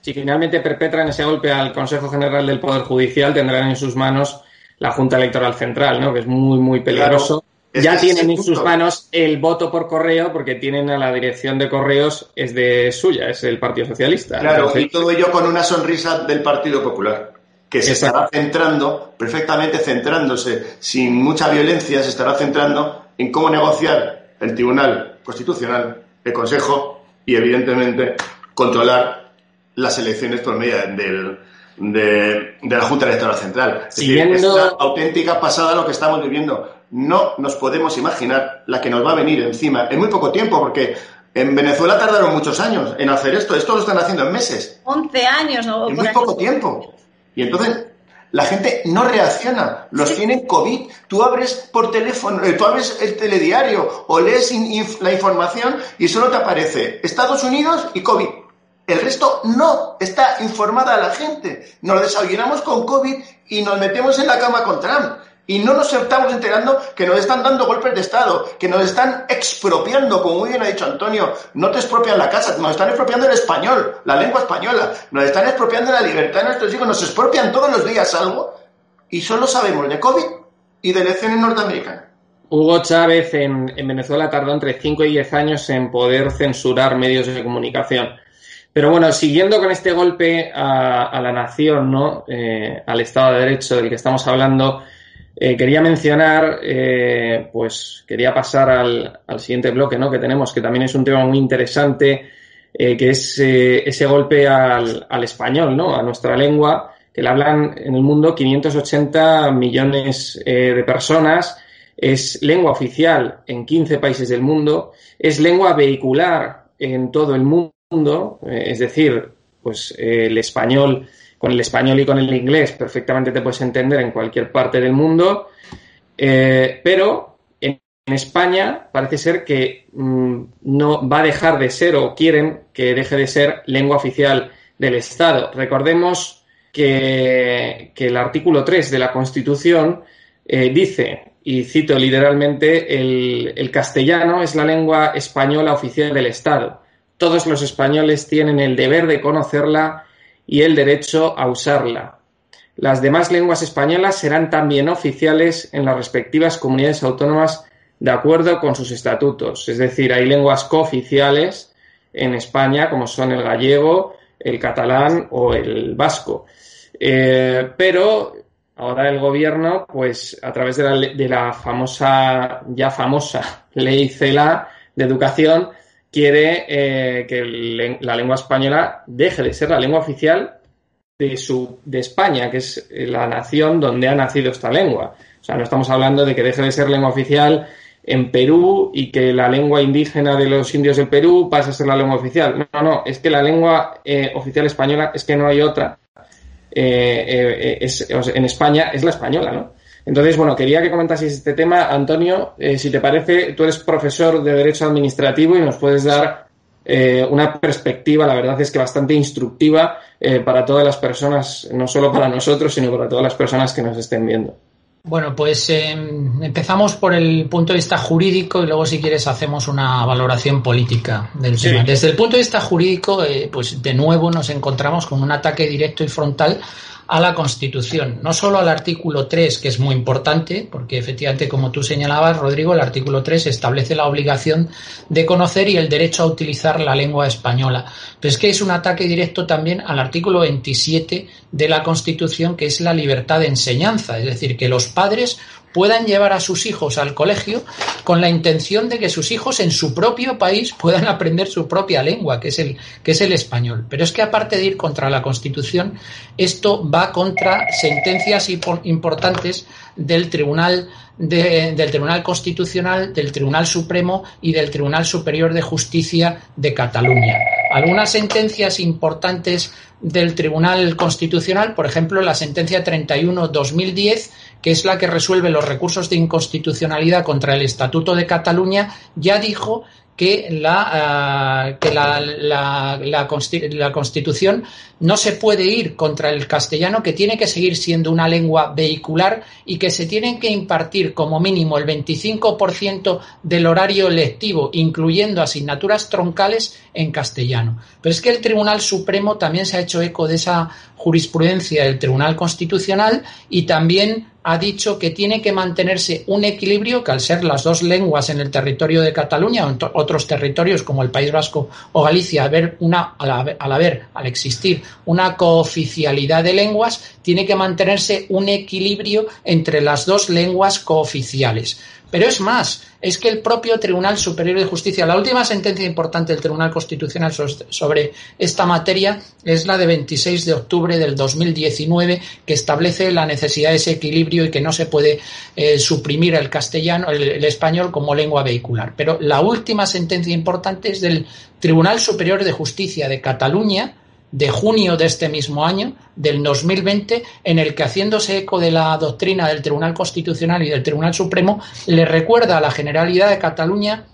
si finalmente perpetran ese golpe al Consejo General del Poder Judicial, tendrán en sus manos la Junta Electoral Central, ¿no? Que es muy, muy peligroso ya tienen en sus manos el voto por correo porque tienen a la dirección de correos, es de suya, es el Partido Socialista. Claro, y todo ello con una sonrisa del Partido Popular, que se estará centrando, perfectamente centrándose, sin mucha violencia, se estará centrando en cómo negociar el Tribunal Constitucional, el Consejo y, evidentemente, controlar las elecciones por medio del, de, la Junta Electoral Central. Es, es una auténtica pasada lo que estamos viviendo no nos podemos imaginar la que nos va a venir encima en muy poco tiempo, porque en Venezuela tardaron muchos años en hacer esto. Esto lo están haciendo en meses. 11 años, ¿no? En muy poco tiempo. Y entonces la gente no reacciona. Los tienen COVID. Tú abres por teléfono, eh, tú abres el telediario o lees la información y solo te aparece Estados Unidos y COVID. El resto no está informada la gente. Nos desayunamos con COVID y nos metemos en la cama con Trump. Y no nos estamos enterando que nos están dando golpes de Estado, que nos están expropiando, como muy bien ha dicho Antonio, no te expropian la casa, nos están expropiando el español, la lengua española, nos están expropiando la libertad de nuestros hijos, nos expropian todos los días algo y solo sabemos de COVID y de elecciones norteamericanas. Hugo Chávez en, Venezuela tardó entre 5 y 10 años en poder censurar medios de comunicación. Pero bueno, siguiendo con este golpe a, la nación, ¿no? Eh, al Estado de Derecho del que estamos hablando, eh, quería mencionar, eh, pues quería pasar al, siguiente bloque ¿no? que tenemos, que también es un tema muy interesante, eh, que es ese golpe al, al, español, ¿no? a nuestra lengua, que la hablan en el mundo 580 millones de personas, es lengua oficial en 15 países del mundo, es lengua vehicular en todo el mundo, es decir, pues el español con el español y con el inglés perfectamente te puedes entender en cualquier parte del mundo, eh, pero en, España parece ser que mm, no va a dejar de ser o quieren que deje de ser lengua oficial del Estado. Recordemos que, el artículo 3 de la Constitución eh, dice, y cito literalmente, el, el castellano es la lengua española oficial del Estado todos los españoles tienen el deber de conocerla y el derecho a usarla. Las demás lenguas españolas serán también oficiales en las respectivas comunidades autónomas de acuerdo con sus estatutos. Es decir, hay lenguas cooficiales en España como son el gallego, el catalán o el vasco. Eh, pero ahora el gobierno, pues a través de la, de la famosa, ya famosa ley CELA de educación, quiere eh, que la lengua española deje de ser la lengua oficial de, su, de España, que es la nación donde ha nacido esta lengua. O sea, no estamos hablando de que deje de ser lengua oficial en Perú y que la lengua indígena de los indios del Perú pase a ser la lengua oficial. No, no, es que la lengua eh, oficial española es que no hay otra. Eh, es, en España es la española, ¿no? Entonces, bueno, quería que comentases este tema. Antonio, eh, si te parece, tú eres profesor de Derecho Administrativo y nos puedes dar eh, una perspectiva, la verdad es que bastante instructiva eh, para todas las personas, no solo para nosotros, sino para todas las personas que nos estén viendo. Bueno, pues empezamos por el punto de vista jurídico y luego, si quieres, hacemos una valoración política del tema. Desde el punto de vista jurídico, pues de nuevo nos encontramos con un ataque directo y frontal a la Constitución, no solo al artículo 3, que es muy importante, porque efectivamente, como tú señalabas, Rodrigo, el artículo 3 establece la obligación de conocer y el derecho a utilizar la lengua española. Pero es que es un ataque directo también al artículo 27 de la Constitución, que es la libertad de enseñanza, es decir, que los padres puedan llevar a sus hijos al colegio con la intención de que sus hijos en su propio país puedan aprender su propia lengua, que es el, que es el español. Pero es que aparte de ir contra la Constitución, esto va contra sentencias importantes del Tribunal del Tribunal Constitucional, del Tribunal Supremo y del Tribunal Superior de Justicia de Cataluña. Algunas sentencias importantes del Tribunal Constitucional, por ejemplo, la sentencia 31-2010, que es la que resuelve los recursos de inconstitucionalidad contra el Estatuto de Cataluña, ya dijo que la, uh, que la, la, la, Constitución no se puede ir contra el castellano, que tiene que seguir siendo una lengua vehicular y que se tienen que impartir como mínimo el 25% del horario lectivo, incluyendo asignaturas troncales en castellano. Pero es que el Tribunal Supremo también se ha hecho eco de esa jurisprudencia del Tribunal Constitucional y también ha dicho que tiene que mantenerse un equilibrio que al ser las dos lenguas en el territorio de Cataluña o en otros territorios como el País Vasco o Galicia, haber una, al, haber, al existir una cooficialidad de lenguas, tiene que mantenerse un equilibrio entre las dos lenguas cooficiales. Pero es más, es que el propio Tribunal Superior de Justicia, la última sentencia importante del Tribunal Constitucional sobre esta materia es la de 26 de octubre del 2019, que establece la necesidad de ese equilibrio y que no se puede eh, suprimir el castellano, el español como lengua vehicular. Pero la última sentencia importante es del Tribunal Superior de Justicia de Cataluña, de junio de este mismo año, del 2020, en el que, haciéndose eco de la doctrina del Tribunal Constitucional y del Tribunal Supremo, le recuerda a la Generalidad de Cataluña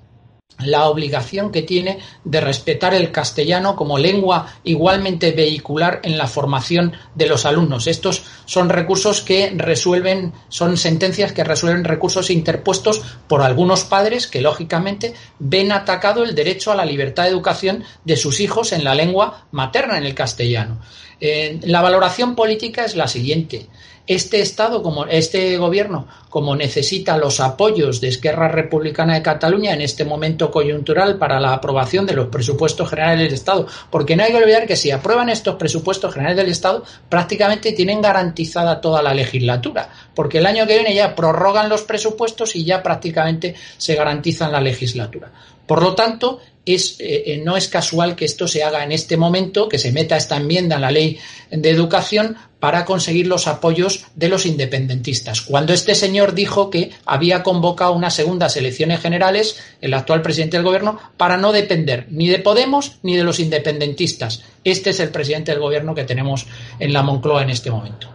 la obligación que tiene de respetar el castellano como lengua igualmente vehicular en la formación de los alumnos. Estos son recursos que resuelven, son sentencias que resuelven recursos interpuestos por algunos padres que, lógicamente, ven atacado el derecho a la libertad de educación de sus hijos en la lengua materna, en el castellano. Eh, la valoración política es la siguiente. Este Estado, como este gobierno, como necesita los apoyos de Esquerra Republicana de Cataluña en este momento coyuntural para la aprobación de los presupuestos generales del Estado, porque no hay que olvidar que si aprueban estos presupuestos generales del Estado, prácticamente tienen garantizada toda la legislatura, porque el año que viene ya prorrogan los presupuestos y ya prácticamente se garantizan la legislatura. Por lo tanto, es, eh, eh, no es casual que esto se haga en este momento, que se meta esta enmienda en la ley de educación para conseguir los apoyos de los independentistas. Cuando este señor dijo que había convocado unas segundas elecciones generales, el actual presidente del gobierno, para no depender ni de Podemos ni de los independentistas. Este es el presidente del gobierno que tenemos en la Moncloa en este momento.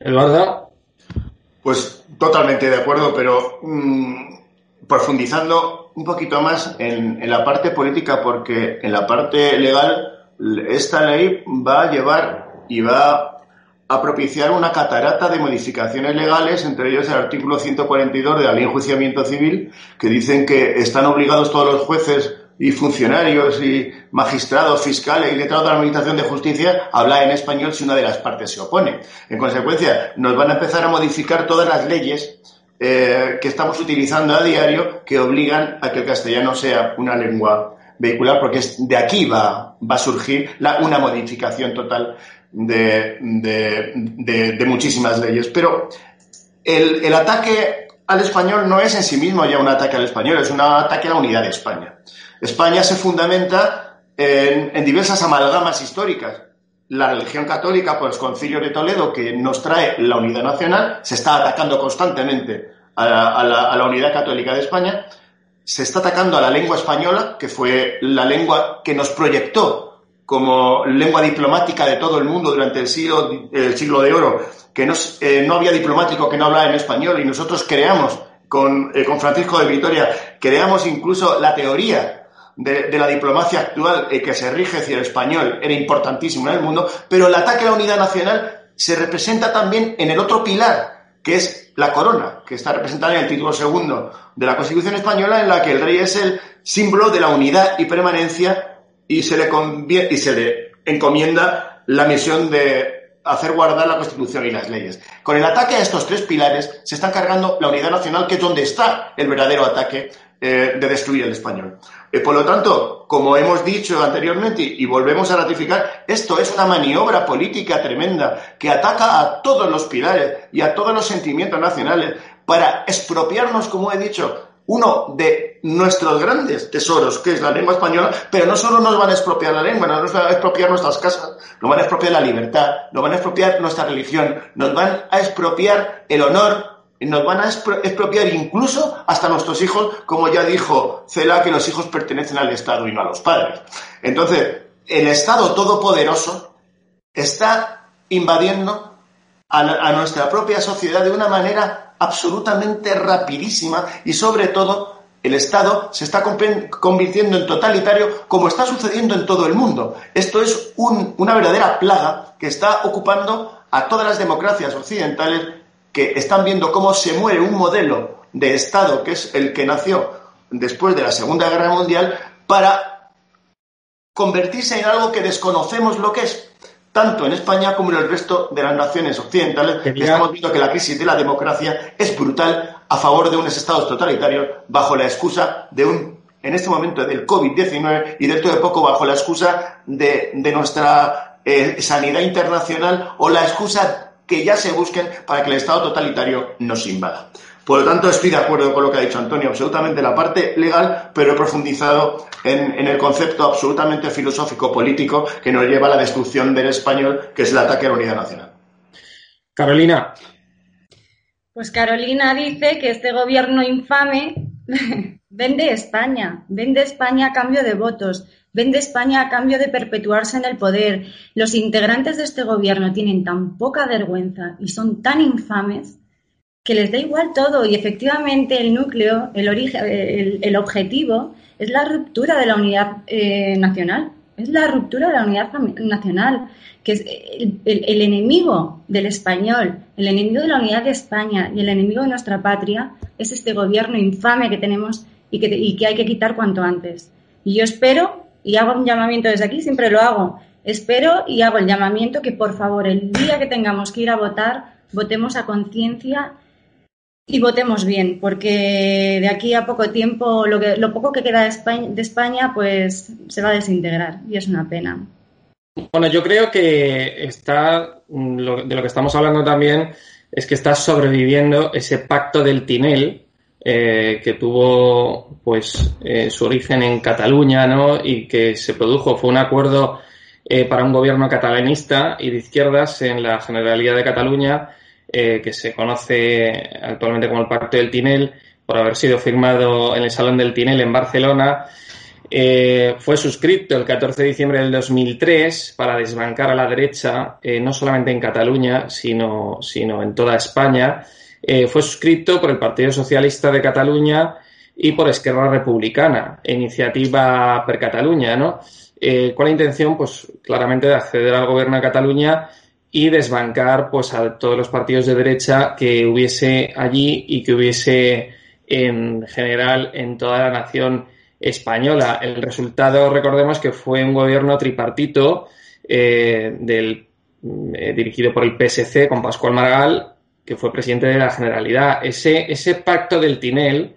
Eduardo. Pues totalmente de acuerdo, pero mm, profundizando un poquito más en, la parte política, porque en la parte legal esta ley va a llevar y va a propiciar una catarata de modificaciones legales, entre ellos el artículo 142 de la Ley de Enjuiciamiento Civil, que dicen que están obligados todos los jueces y funcionarios y magistrados, fiscales y letrados de la Administración de Justicia hablar en español si una de las partes se opone. En consecuencia, nos van a empezar a modificar todas las leyes eh, que estamos utilizando a diario que obligan a que el castellano sea una lengua vehicular, porque es, de aquí va, va a surgir una modificación total de, de muchísimas leyes. Pero el, el ataque al español no es en sí mismo ya un ataque al español, es un ataque a la unidad de España. España se fundamenta en, en diversas amalgamas históricas. La religión católica, pues concilio de Toledo, que nos trae la unidad nacional, se está atacando constantemente a la, unidad católica de España, se está atacando a la lengua española, que fue la lengua que nos proyectó como lengua diplomática de todo el mundo durante el siglo, el de oro, que eh, no había diplomático que no hablara en español. Y nosotros creamos eh, con Francisco de Vitoria, creamos incluso la teoría de, de, la diplomacia actual eh, que se rige hacia el español era importantísimo en el mundo, pero el ataque a la unidad nacional se representa también en el otro pilar, que es la corona, que está representada en el título segundo de la Constitución española, en la que el rey es el símbolo de la unidad y permanencia y se le, y se le encomienda la misión de hacer guardar la Constitución y las leyes. Con el ataque a estos tres pilares se está cargando la unidad nacional, que es donde está el verdadero ataque eh, de destruir el español. Eh, por lo tanto, como hemos dicho anteriormente y, volvemos a ratificar, esto es una maniobra política tremenda que ataca a todos los pilares y a todos los sentimientos nacionales para expropiarnos, como he dicho, uno de nuestros grandes tesoros, que es la lengua española, pero no solo nos van a expropiar la lengua, nos van a expropiar nuestras casas, nos van a expropiar la libertad, nos van a expropiar nuestra religión, nos van a expropiar el honor, nos van a expropiar incluso hasta nuestros hijos, como ya dijo Cela, que los hijos pertenecen al Estado y no a los padres. Entonces, el Estado todopoderoso está invadiendo a, nuestra propia sociedad de una manera absolutamente rapidísima y sobre todo el Estado se está convirtiendo en totalitario como está sucediendo en todo el mundo. Esto es un, una verdadera plaga que está ocupando a todas las democracias occidentales que están viendo cómo se muere un modelo de Estado que es el que nació después de la Segunda Guerra Mundial para convertirse en algo que desconocemos lo que es tanto en España como en el resto de las naciones occidentales, Quería... estamos viendo que la crisis de la democracia es brutal a favor de unos estados totalitarios bajo la excusa de un, en este momento, del COVID-19 y dentro de poco bajo la excusa de, de nuestra eh, sanidad internacional o la excusa que ya se busquen para que el estado totalitario nos invada. Por lo tanto, estoy de acuerdo con lo que ha dicho Antonio, absolutamente la parte legal, pero he profundizado en, en, el concepto absolutamente filosófico político que nos lleva a la destrucción del español, que es el ataque a la unidad nacional. Carolina. Pues Carolina dice que este gobierno infame vende España, vende España a cambio de votos, vende España a cambio de perpetuarse en el poder. Los integrantes de este gobierno tienen tan poca vergüenza y son tan infames que les da igual todo y efectivamente el núcleo, el, origen, el, el objetivo es la ruptura de la unidad eh, nacional, es la ruptura de la unidad nacional, que es el, el, el, enemigo del español, el enemigo de la unidad de España y el enemigo de nuestra patria es este gobierno infame que tenemos y que, y que hay que quitar cuanto antes. Y yo espero, y hago un llamamiento desde aquí, siempre lo hago, espero y hago el llamamiento que por favor el día que tengamos que ir a votar, votemos a conciencia y votemos bien, porque de aquí a poco tiempo lo, que, lo poco que queda de España, de España, pues se va a desintegrar y es una pena. Bueno, yo creo que está, lo, de lo que estamos hablando también, es que está sobreviviendo ese pacto del Tinel, eh, que tuvo pues eh, su origen en Cataluña, ¿no? Y que se produjo, fue un acuerdo eh, para un gobierno catalanista y de izquierdas en la Generalidad de Cataluña, que se conoce actualmente como el Pacto del Tinel, por haber sido firmado en el Salón del Tinel en Barcelona. Fue suscrito el 14 de diciembre del 2003 para desbancar a la derecha, no solamente en Cataluña, sino, sino en toda España. Eh, fue suscrito por el Partido Socialista de Cataluña y por Esquerra Republicana, Iniciativa per Cataluña, ¿no? Eh, con la intención, pues, claramente de acceder al gobierno de Cataluña y desbancar pues a todos los partidos de derecha que hubiese allí y que hubiese en general en toda la nación española. El resultado, recordemos que fue un gobierno tripartito eh, del, eh, dirigido por el PSC con Pascual Maragall, que fue presidente de la Generalidad. Ese, ese pacto del Tinel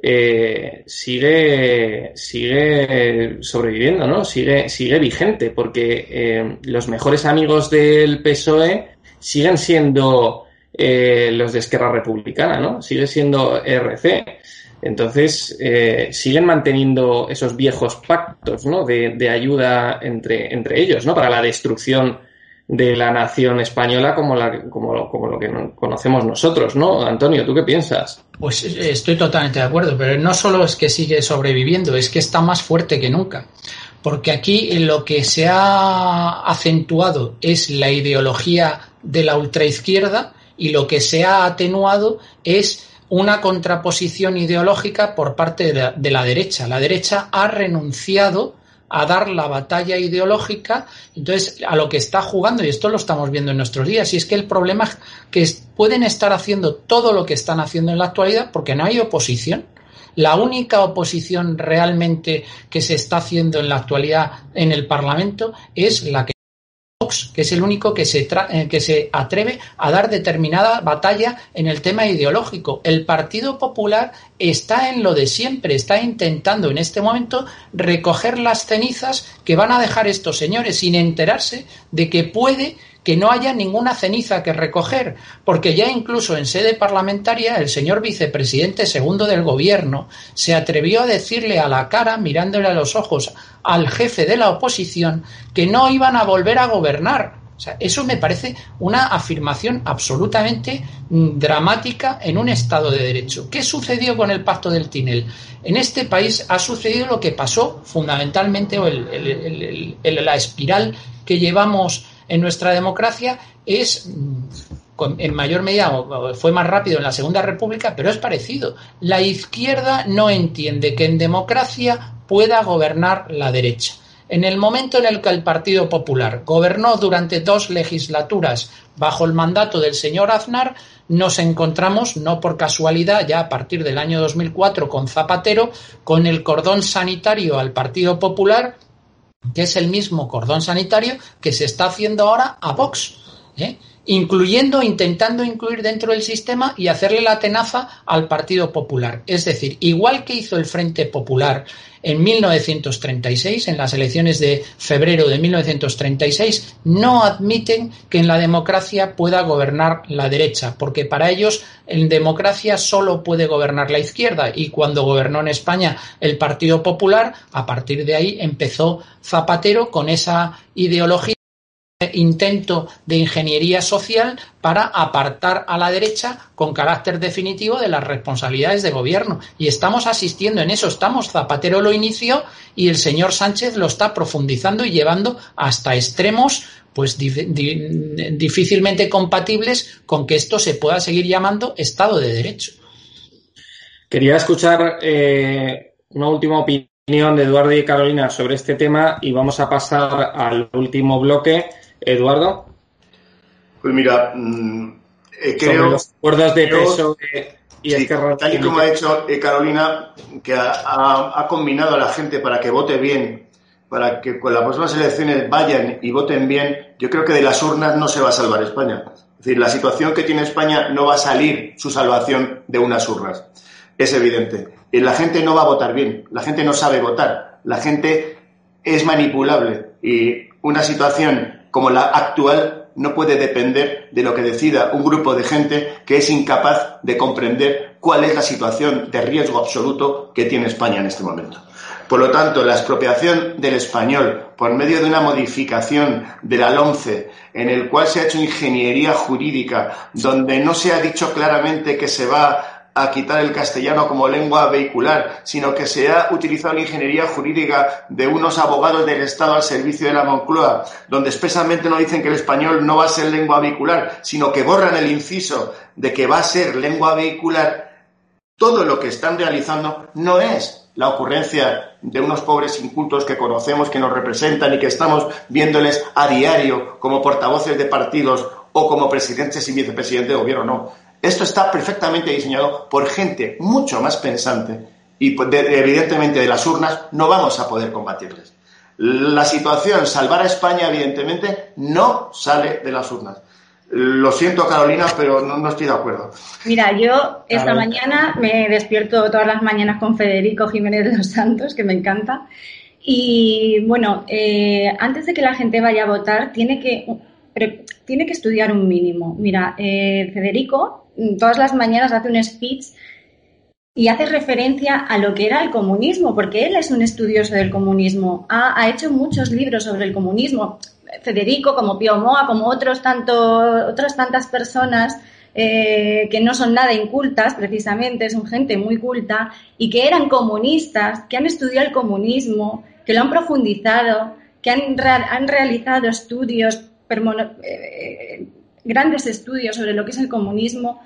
eh, sigue, sigue sobreviviendo, ¿no? Sigue, sigue vigente, porque los mejores amigos del PSOE siguen siendo los de Esquerra Republicana, ¿no? Sigue siendo RC. Entonces, eh, siguen manteniendo esos viejos pactos ¿no? de, ayuda entre, entre ellos ¿no? para la destrucción de la nación española como, la, como, como lo que conocemos nosotros, ¿no? Antonio, ¿tú qué piensas? Pues eh, estoy totalmente de acuerdo, pero no solo es que sigue sobreviviendo, es que está más fuerte que nunca. Porque aquí lo que se ha acentuado es la ideología de la ultraizquierda y lo que se ha atenuado es una contraposición ideológica por parte de la, derecha. La derecha ha renunciado a dar la batalla ideológica, entonces a lo que está jugando, y esto lo estamos viendo en nuestros días, y es que el problema es que pueden estar haciendo todo lo que están haciendo en la actualidad porque no hay oposición. La única oposición realmente que se está haciendo en la actualidad en el Parlamento es la que que es el único que se, eh, que se atreve a dar determinada batalla en el tema ideológico. El Partido Popular está en lo de siempre, está intentando en este momento recoger las cenizas que van a dejar estos señores sin enterarse de que puede que no haya ninguna ceniza que recoger, porque ya incluso en sede parlamentaria el señor vicepresidente segundo del gobierno se atrevió a decirle a la cara, mirándole a los ojos al jefe de la oposición, que no iban a volver a gobernar. Eso me parece una afirmación absolutamente mm, dramática en un Estado de Derecho. ¿Qué sucedió con el pacto del Tinel? En este país ha sucedido lo que pasó fundamentalmente, o la espiral que llevamos en nuestra democracia es mm, en mayor medida fue más rápido en la Segunda República, pero es parecido. La izquierda no entiende que en democracia pueda gobernar la derecha. En el momento en el que el Partido Popular gobernó durante dos legislaturas bajo el mandato del señor Aznar, nos encontramos, no por casualidad, ya a partir del año 2004 con Zapatero, con el cordón sanitario al Partido Popular que es el mismo cordón sanitario que se está haciendo ahora a Vox, ¿eh? Incluyendo, intentando incluir dentro del sistema y hacerle la tenaza al Partido Popular. Es decir, igual que hizo el Frente Popular en 1936, en las elecciones de febrero de 1936, no admiten que en la democracia pueda gobernar la derecha, porque para ellos en democracia solo puede gobernar la izquierda y cuando gobernó en España el Partido Popular, a partir de ahí empezó Zapatero con esa ideología intento de ingeniería social para apartar a la derecha con carácter definitivo de las responsabilidades de gobierno. Y estamos asistiendo en eso, estamos, Zapatero lo inició y el señor Sánchez lo está profundizando y llevando hasta extremos pues difícilmente compatibles con que esto se pueda seguir llamando Estado de Derecho. Quería escuchar eh, una última opinión de Eduardo y Carolina sobre este tema y vamos a pasar al último bloque Eduardo. Pues mira, mm, eh, creo. los acuerdos de peso y Tal y como ha dicho eh, Carolina, que ha, combinado a la gente para que vote bien, para que con las próximas elecciones vayan y voten bien, yo creo que de las urnas no se va a salvar España. Es decir, la situación que tiene España no va a salir su salvación de unas urnas. Es evidente. Y la gente no va a votar bien, la gente no sabe votar, la gente es manipulable y una situación como la actual no puede depender de lo que decida un grupo de gente que es incapaz de comprender cuál es la situación de riesgo absoluto que tiene España en este momento. Por lo tanto, la expropiación del español por medio de una modificación de la en el cual se ha hecho ingeniería jurídica, donde no se ha dicho claramente que se va a quitar el castellano como lengua vehicular, sino que se ha utilizado la ingeniería jurídica de unos abogados del Estado al servicio de la Moncloa, donde expresamente no dicen que el español no va a ser lengua vehicular, sino que borran el inciso de que va a ser lengua vehicular, todo lo que están realizando no es la ocurrencia de unos pobres incultos que conocemos, que nos representan y que estamos viéndoles a diario como portavoces de partidos o como presidentes y vicepresidentes de gobierno, no esto está perfectamente diseñado por gente mucho más pensante y evidentemente de las urnas, no vamos a poder combatirles. La situación, salvar a España, evidentemente, no sale de las urnas. Lo siento, Carolina, pero no, estoy de acuerdo. Mira, yo esta mañana me despierto todas las mañanas con Federico Jiménez de los Santos, que me encanta. Y bueno, eh, antes de que la gente vaya a votar, tiene que, tiene que estudiar un mínimo. Mira, eh, Federico todas las mañanas hace un speech y hace referencia a lo que era el comunismo, porque él es un estudioso del comunismo, ha, ha hecho muchos libros sobre el comunismo. Federico, como Pío Moa, como otros tanto, otras tantas personas eh, que no son nada incultas, precisamente, son gente muy culta, y que eran comunistas, que han estudiado el comunismo, que lo han profundizado, que han, han realizado estudios, eh, grandes estudios sobre lo que es el comunismo,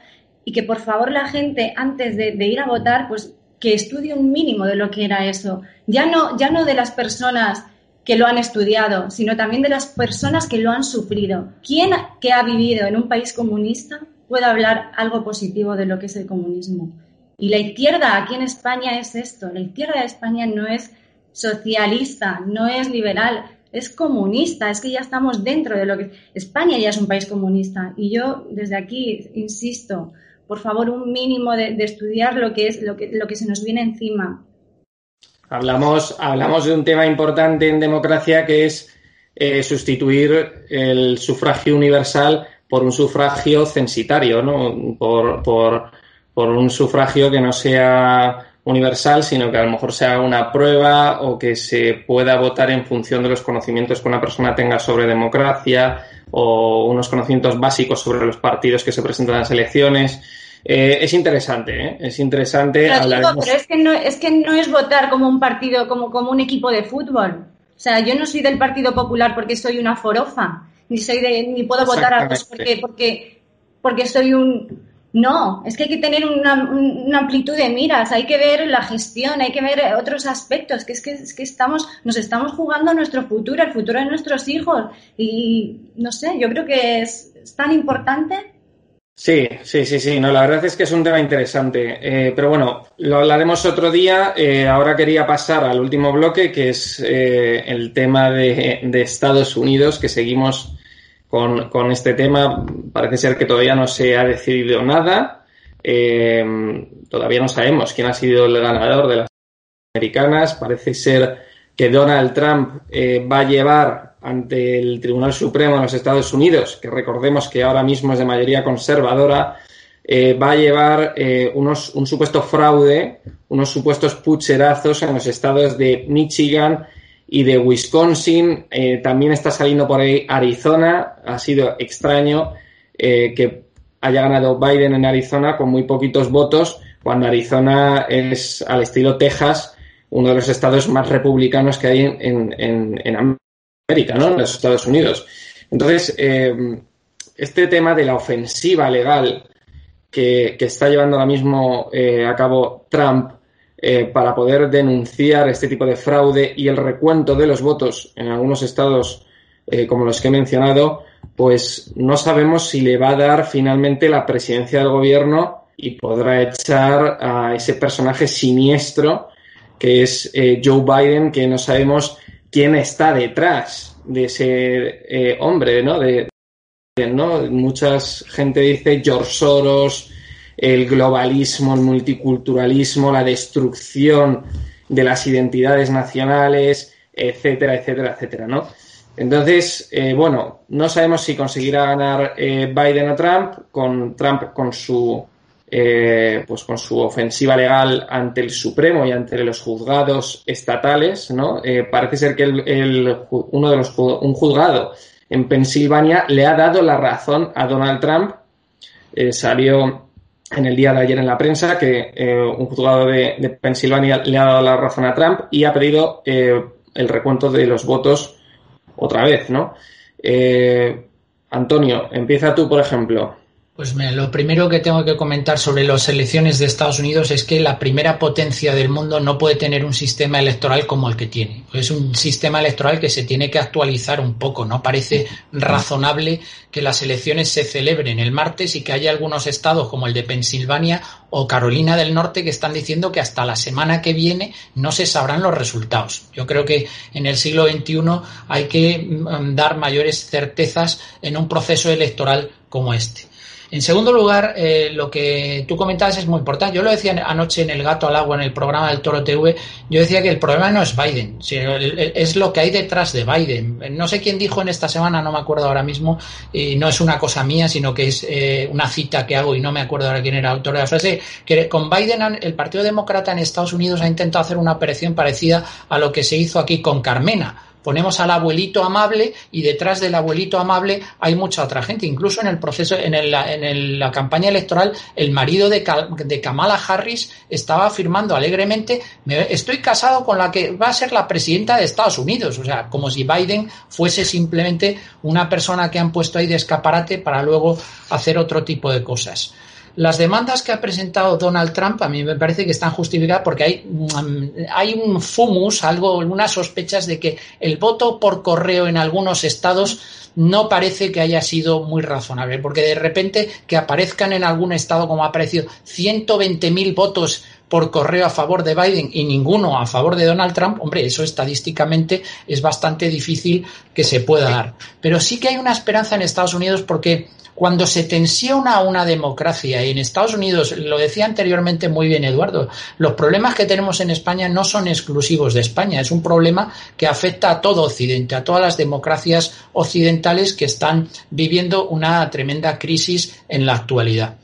y que por favor la gente, antes de, ir a votar, pues que estudie un mínimo de lo que era eso. Ya no, ya no de las personas que lo han estudiado, sino también de las personas que lo han sufrido. ¿Quién que ha vivido en un país comunista puede hablar algo positivo de lo que es el comunismo? Y la izquierda aquí en España es esto. La izquierda de España no es socialista, no es liberal, es comunista. Es que ya estamos dentro de lo que España ya es un país comunista. Y yo desde aquí insisto, por favor, un mínimo de, estudiar lo que es lo que, lo que se nos viene encima Hablamos, hablamos de un tema importante en democracia que es eh, sustituir el sufragio universal por un sufragio censitario, ¿no? Por, por, por, un sufragio que no sea universal, sino que a lo mejor sea una prueba o que se pueda votar en función de los conocimientos que una persona tenga sobre democracia o unos conocimientos básicos sobre los partidos que se presentan en las elecciones. Eh, es interesante, ¿eh? es interesante. Pero, pero es que no es que no es votar como un partido, como, como un equipo de fútbol. O sea, yo no soy del Partido Popular porque soy una forofa, ni soy de, ni puedo votar a los porque, porque, porque soy un no, es que hay que tener una, amplitud de miras, hay que ver la gestión, hay que ver otros aspectos, que es que, es que estamos, nos estamos jugando nuestro futuro, el futuro de nuestros hijos. Y no sé, yo creo que es tan importante Sí, sí, sí, sí. No, la verdad es que es un tema interesante. Eh, pero bueno, lo hablaremos otro día. Eh, ahora quería pasar al último bloque, que es eh, el tema de, Estados Unidos, que seguimos con, con, este tema. Parece ser que todavía no se ha decidido nada. todavía no sabemos quién ha sido el ganador de las americanas. Parece ser que Donald Trump va a llevar ante el Tribunal Supremo de los Estados Unidos, que recordemos que ahora mismo es de mayoría conservadora, eh, va a llevar eh, unos, un supuesto fraude, unos supuestos pucherazos en los estados de Michigan y de Wisconsin. Eh, también está saliendo por ahí Arizona. Ha sido extraño que haya ganado Biden en Arizona con muy poquitos votos, cuando Arizona es al estilo Texas, uno de los estados más republicanos que hay en, en, América, ¿no? En los Estados Unidos. Entonces, eh, este tema de la ofensiva legal que, está llevando ahora mismo eh, a cabo Trump eh, para poder denunciar este tipo de fraude y el recuento de los votos en algunos estados como los que he mencionado, pues no sabemos si le va a dar finalmente la presidencia del gobierno y podrá echar a ese personaje siniestro que es Joe Biden, que no sabemos quién está detrás de ese eh, hombre, ¿no? De, ¿no? Mucha gente dice George Soros, el globalismo, el multiculturalismo, la destrucción de las identidades nacionales, etcétera, etcétera, etcétera, ¿no? Entonces, eh, bueno, no sabemos si conseguirá ganar eh, Biden o Trump, con Trump con su eh, pues con su ofensiva legal ante el Supremo y ante los juzgados estatales, ¿no? Eh, parece ser que el, uno de los un juzgado en Pensilvania le ha dado la razón a Donald Trump. Salió en el día de ayer en la prensa que un juzgado de, de, Pensilvania le ha dado la razón a Trump y ha pedido el recuento de los votos otra vez, ¿no? Antonio, empieza tú, por ejemplo. Pues mira, lo primero que tengo que comentar sobre las elecciones de Estados Unidos es que la primera potencia del mundo no puede tener un sistema electoral como el que tiene. Es un sistema electoral que se tiene que actualizar un poco, ¿no? Parece razonable que las elecciones se celebren el martes y que haya algunos estados como el de Pensilvania o Carolina del Norte que están diciendo que hasta la semana que viene no se sabrán los resultados. Yo creo que en el siglo XXI hay que mm, dar mayores certezas en un proceso electoral como este. En segundo lugar, eh, lo que tú comentabas es muy importante. Yo lo decía anoche en El Gato al Agua, en el programa del Toro TV, yo decía que el problema no es Biden, es lo que hay detrás de Biden. No sé quién dijo en esta semana, no me acuerdo ahora mismo, y no es una cosa mía, sino que es eh, una cita que hago y no me acuerdo ahora quién era el autor de la frase, que con Biden el Partido Demócrata en Estados Unidos ha intentado hacer una operación parecida a lo que se hizo aquí con Carmena ponemos al abuelito amable y detrás del abuelito amable hay mucha otra gente. Incluso en el proceso, en, la campaña electoral, el marido de, de, Kamala Harris estaba afirmando alegremente, estoy casado con la que va a ser la presidenta de Estados Unidos. O sea, como si Biden fuese simplemente una persona que han puesto ahí de escaparate para luego hacer otro tipo de cosas. Las demandas que ha presentado Donald Trump a mí me parece que están justificadas porque hay, mm, hay un fumus, algo, unas sospechas de que el voto por correo en algunos estados no parece que haya sido muy razonable, porque de repente que aparezcan en algún estado como ha aparecido 120.000 votos por correo a favor de Biden y ninguno a favor de Donald Trump, hombre, eso estadísticamente es bastante difícil que se pueda dar. Pero sí que hay una esperanza en Estados Unidos porque cuando se tensiona una democracia, y en Estados Unidos, lo decía anteriormente muy bien Eduardo, los problemas que tenemos en España no son exclusivos de España, es un problema que afecta a todo Occidente, a todas las democracias occidentales que están viviendo una tremenda crisis en la actualidad.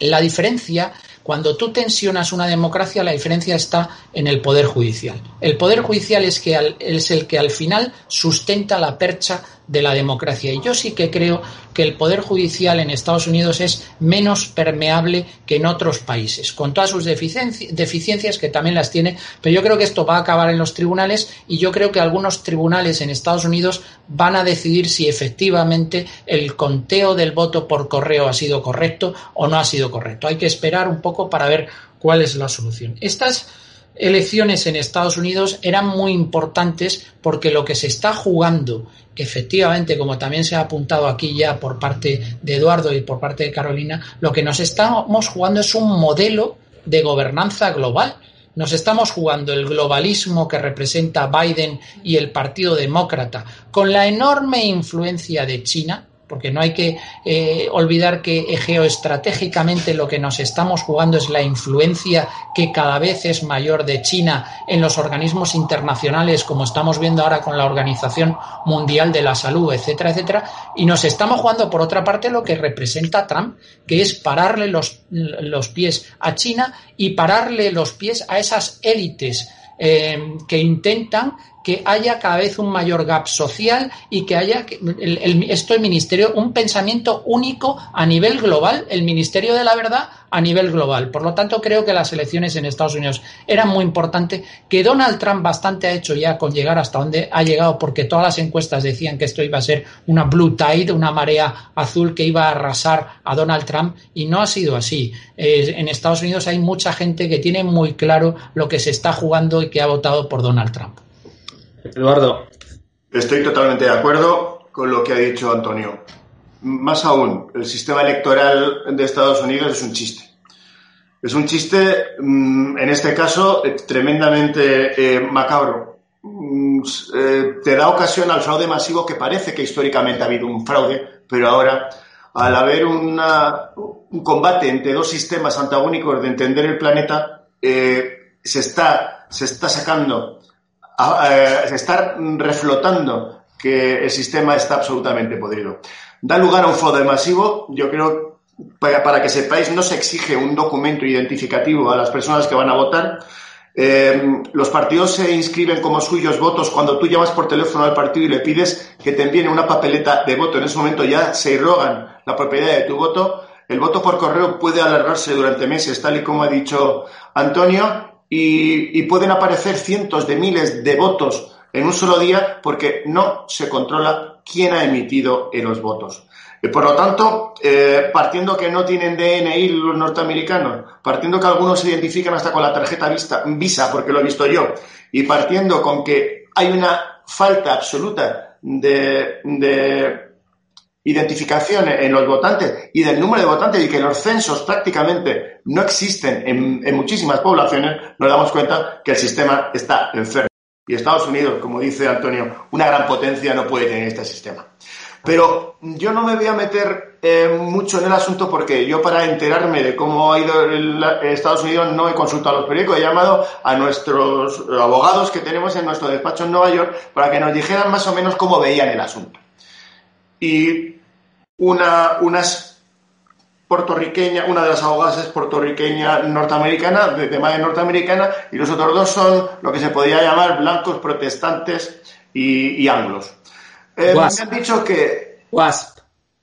La diferencia cuando tú tensionas una democracia, la diferencia está en el Poder Judicial. El Poder Judicial es, que es el que al final sustenta la percha de la democracia. Y yo sí que creo que el Poder Judicial en Estados Unidos es menos permeable que en otros países, con todas sus deficiencias que también las tiene, pero yo creo que esto va a acabar en los tribunales y yo creo que algunos tribunales en Estados Unidos van a decidir si efectivamente el conteo del voto por correo ha sido correcto o no ha sido correcto. Hay que esperar un poco para ver cuál es la solución. Estas elecciones en Estados Unidos eran muy importantes porque lo que se está jugando, efectivamente, como también se ha apuntado aquí ya por parte de Eduardo y por parte de Carolina, lo que nos estamos jugando es un modelo de gobernanza global. Nos estamos jugando el globalismo que representa Biden y el Partido Demócrata con la enorme influencia de China, porque no hay que eh, olvidar que geoestratégicamente lo que nos estamos jugando es la influencia que cada vez es mayor de China en los organismos internacionales, como estamos viendo ahora con la Organización Mundial de la Salud, etcétera, etcétera, y nos estamos jugando por otra parte lo que representa Trump, que es pararle los, los pies a China y pararle los pies a esas élites eh, que intentan que haya cada vez un mayor gap social y que haya el, el, esto el ministerio un pensamiento único a nivel global, el ministerio de la verdad a nivel global. Por lo tanto, creo que las elecciones en Estados Unidos eran muy importantes, que Donald Trump bastante ha hecho ya con llegar hasta donde ha llegado, porque todas las encuestas decían que esto iba a ser una blue tide, una marea azul que iba a arrasar a Donald Trump y no ha sido así. En Estados Unidos hay mucha gente que tiene muy claro lo que se está jugando y que ha votado por Donald Trump. Eduardo. Estoy totalmente de acuerdo con lo que ha dicho Antonio. Más aún, el sistema electoral de Estados Unidos es un chiste. Es un chiste, mm, en este caso, tremendamente eh, macabro. Mm, eh, te da ocasión al fraude masivo que parece que históricamente ha habido un fraude, pero ahora, al haber una, un combate entre dos sistemas antagónicos de entender el planeta, eh, se, está, se está sacando a, estar reflotando que el sistema está absolutamente podrido. Da lugar a un fraude masivo, yo creo, para, para, que sepáis, no se exige un documento identificativo a las personas que van a votar. Eh, los partidos se inscriben como suyos votos cuando tú llamas por teléfono al partido y le pides que te envíen una papeleta de voto. En ese momento ya se irrogan la propiedad de tu voto. El voto por correo puede alargarse durante meses, tal y como ha dicho Antonio, y, y pueden aparecer cientos de miles de votos en un solo día porque no se controla quién ha emitido los votos. Y por lo tanto, eh, partiendo que no tienen DNI los norteamericanos, partiendo que algunos se identifican hasta con la tarjeta vista, Visa, porque lo he visto yo, y partiendo con que hay una falta absoluta de, de identificación en los votantes y del número de votantes y que los censos prácticamente no existen en, en muchísimas poblaciones, nos damos cuenta que el sistema está enfermo. Y Estados Unidos, como dice Antonio, una gran potencia no puede tener este sistema. Pero yo no me voy a meter eh, mucho en el asunto porque yo para enterarme de cómo ha ido el, Estados Unidos no he consultado a los periódicos, he llamado a nuestros abogados que tenemos en nuestro despacho en Nueva York para que nos dijeran más o menos cómo veían el asunto. Y una, unas puertorriqueña, una de las abogadas es puertorriqueña norteamericana, de madre norteamericana, y los otros dos son lo que se podría llamar blancos protestantes y, y anglos. Eh, me han dicho que... Wasp.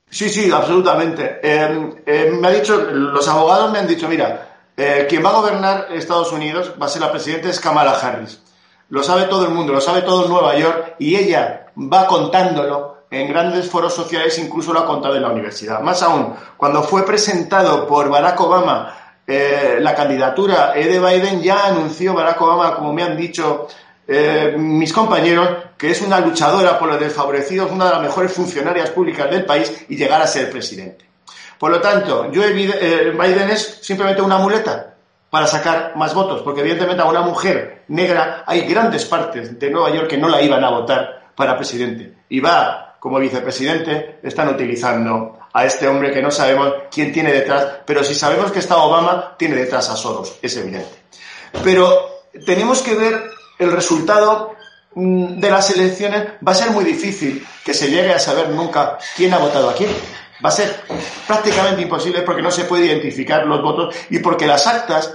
Sí, sí, absolutamente. Eh, eh, me ha dicho, los abogados me han dicho, mira, quien va a gobernar Estados Unidos va a ser la presidenta es Kamala Harris. Lo sabe todo el mundo, lo sabe todo Nueva York y ella va contándolo en grandes foros sociales, incluso lo ha contado en la universidad. Más aún, cuando fue presentado por Barack Obama la candidatura de Biden, ya anunció Barack Obama, como me han dicho mis compañeros, que es una luchadora por los desfavorecidos, una de las mejores funcionarias públicas del país y llegar a ser presidente. Por lo tanto, yo eh, Biden es simplemente una muleta para sacar más votos, porque evidentemente a una mujer negra hay grandes partes de Nueva York que no la iban a votar para presidente. Y va, como vicepresidente, están utilizando a este hombre que no sabemos quién tiene detrás, pero si sabemos que está Obama, tiene detrás a Soros, es evidente. Pero tenemos que ver el resultado Mm, de las elecciones va a ser muy difícil que se llegue a saber nunca quién ha votado a quién. Va a ser prácticamente imposible porque no se puede identificar los votos y porque las actas,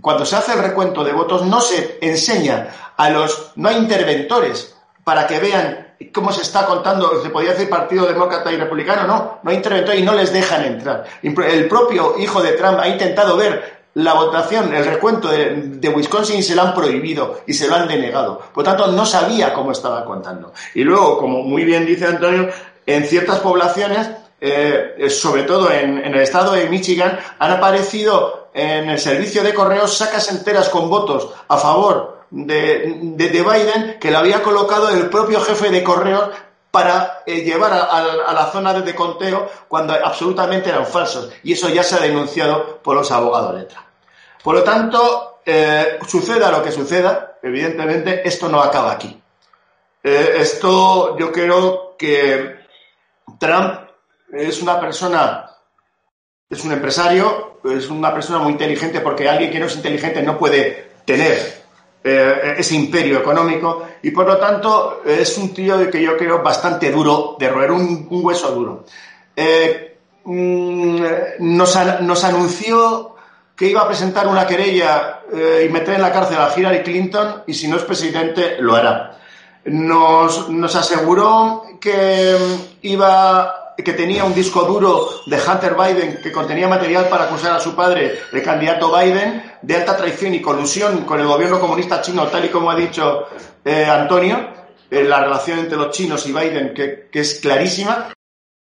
cuando se hace el recuento de votos, no se enseña a los no interventores para que vean cómo se está contando, se podía decir Partido Demócrata y Republicano, no, no hay interventores y no les dejan entrar. El propio hijo de Trump ha intentado ver la votación, el recuento de, Wisconsin se lo han prohibido y se lo han denegado. Por tanto, no sabía cómo estaba contando. Y luego, como muy bien dice Antonio, en ciertas poblaciones, eh, sobre todo en, el estado de Michigan, han aparecido en el servicio de correos sacas enteras con votos a favor de, Biden que le había colocado el propio jefe de correos para eh, llevar a, la zona de conteo cuando absolutamente eran falsos. Y eso ya se ha denunciado por los abogados de Trump. Por lo tanto, eh, suceda lo que suceda, evidentemente esto no acaba aquí. Eh, esto yo creo que Trump es una persona, es un empresario, es una persona muy inteligente porque alguien que no es inteligente no puede tener eh, ese imperio económico y por lo tanto es un tío que yo creo bastante duro de roer, un, hueso duro. Mm, nos anunció que iba a presentar una querella eh, y meter en la cárcel a Hillary Clinton y si no es presidente lo hará. Nos, nos aseguró que mm, iba que tenía un disco duro de Hunter Biden que contenía material para acusar a su padre, el candidato Biden, de alta traición y colusión con el gobierno comunista chino, tal y como ha dicho eh, Antonio, eh, la relación entre los chinos y Biden, que, que es clarísima,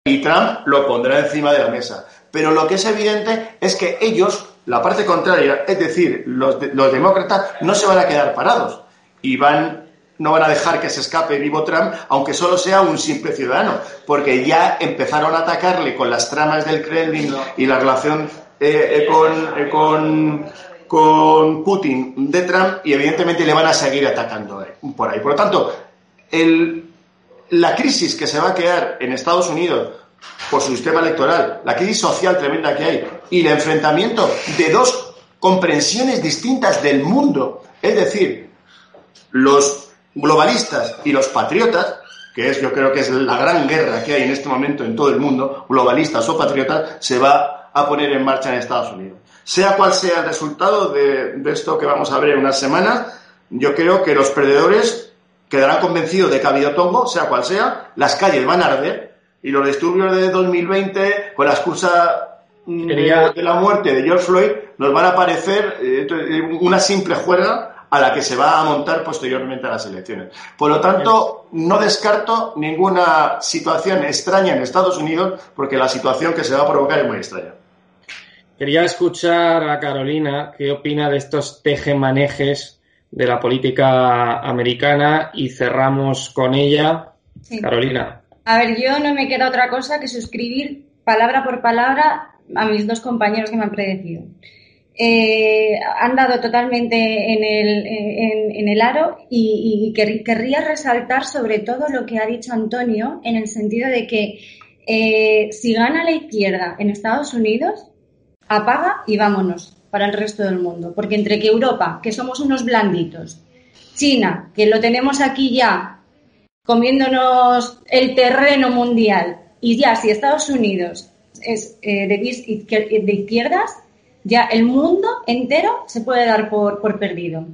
y Trump lo pondrá encima de la mesa. Pero lo que es evidente es que ellos la parte contraria, es decir, los, demócratas no se van a quedar parados y van, no van a dejar que se escape vivo Trump, aunque solo sea un simple ciudadano, porque ya empezaron a atacarle con las tramas del Kremlin y la relación eh, eh, con, eh, con, con, Putin de Trump y evidentemente le van a seguir atacando por ahí. Por lo tanto, el, la crisis que se va a crear en Estados Unidos por su sistema electoral, la crisis social tremenda que hay y el enfrentamiento de dos comprensiones distintas del mundo, es decir, los globalistas y los patriotas, que es yo creo que es la gran guerra que hay en este momento en todo el mundo, globalistas o patriotas, se va a poner en marcha en Estados Unidos. Sea cual sea el resultado de, esto que vamos a ver en unas semanas, yo creo que los perdedores quedarán convencidos de que ha habido tongo, sea cual sea, las calles van a arder, y los disturbios de 2020, con la excusa mm, de, la muerte de George Floyd, nos van a parecer eh, una simple juerga a la que se va a montar posteriormente a las elecciones. Por lo tanto, no descarto ninguna situación extraña en Estados Unidos, porque la situación que se va a provocar es muy extraña. Quería escuchar a Carolina qué opina de estos tejemanejes de la política americana y cerramos con ella. Carolina. A ver, yo no me queda otra cosa que suscribir palabra por palabra a mis dos compañeros que me han predecido. Eh, han dado totalmente en el, en, el aro y, querría resaltar sobre todo lo que ha dicho Antonio en el sentido de que eh, si gana la izquierda en Estados Unidos, apaga y vámonos para el resto del mundo. Porque entre que Europa, que somos unos blanditos, China, que lo tenemos aquí ya comiéndonos el terreno mundial, y ya si Estados Unidos es eh, de, izquierdas, ya el mundo entero se puede dar por, por perdido.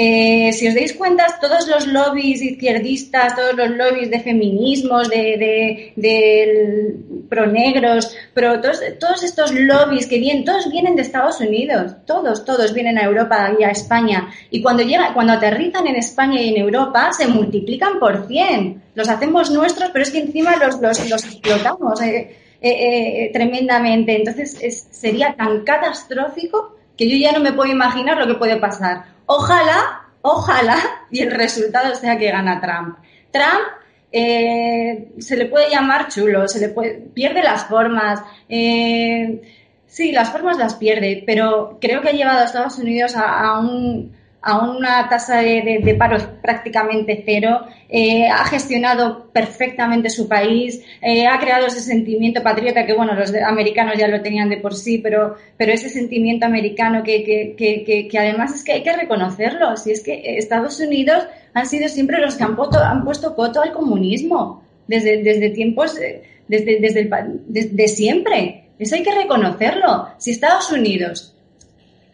Eh, si os dais cuenta, todos los lobbies izquierdistas, todos los lobbies de feminismos, de, de, pronegros, pero todos, todos, estos lobbies que vienen, todos vienen de Estados Unidos, todos, todos vienen a Europa y a España. Y cuando llega, cuando aterrizan en España y en Europa, se multiplican por 100. Los hacemos nuestros, pero es que encima los, los, explotamos eh, eh, tremendamente. Entonces sería tan catastrófico que yo ya no me puedo imaginar lo que puede pasar Ojalá, ojalá, y el resultado sea que gana Trump. Trump eh, se le puede llamar chulo, se le puede, pierde las formas. Eh, sí, las formas las pierde, pero creo que ha llevado a Estados Unidos a un, a una tasa de, paro prácticamente cero, eh, ha gestionado perfectamente su país, eh, ha creado ese sentimiento patriota que, bueno, los americanos ya lo tenían de por sí, pero, pero ese sentimiento americano que, que, que, que además es que hay que reconocerlo, si es que Estados Unidos han sido siempre los que han, han puesto coto al comunismo, desde, desde tiempos, eh, desde, desde, desde siempre. Eso hay que reconocerlo. Si Estados Unidos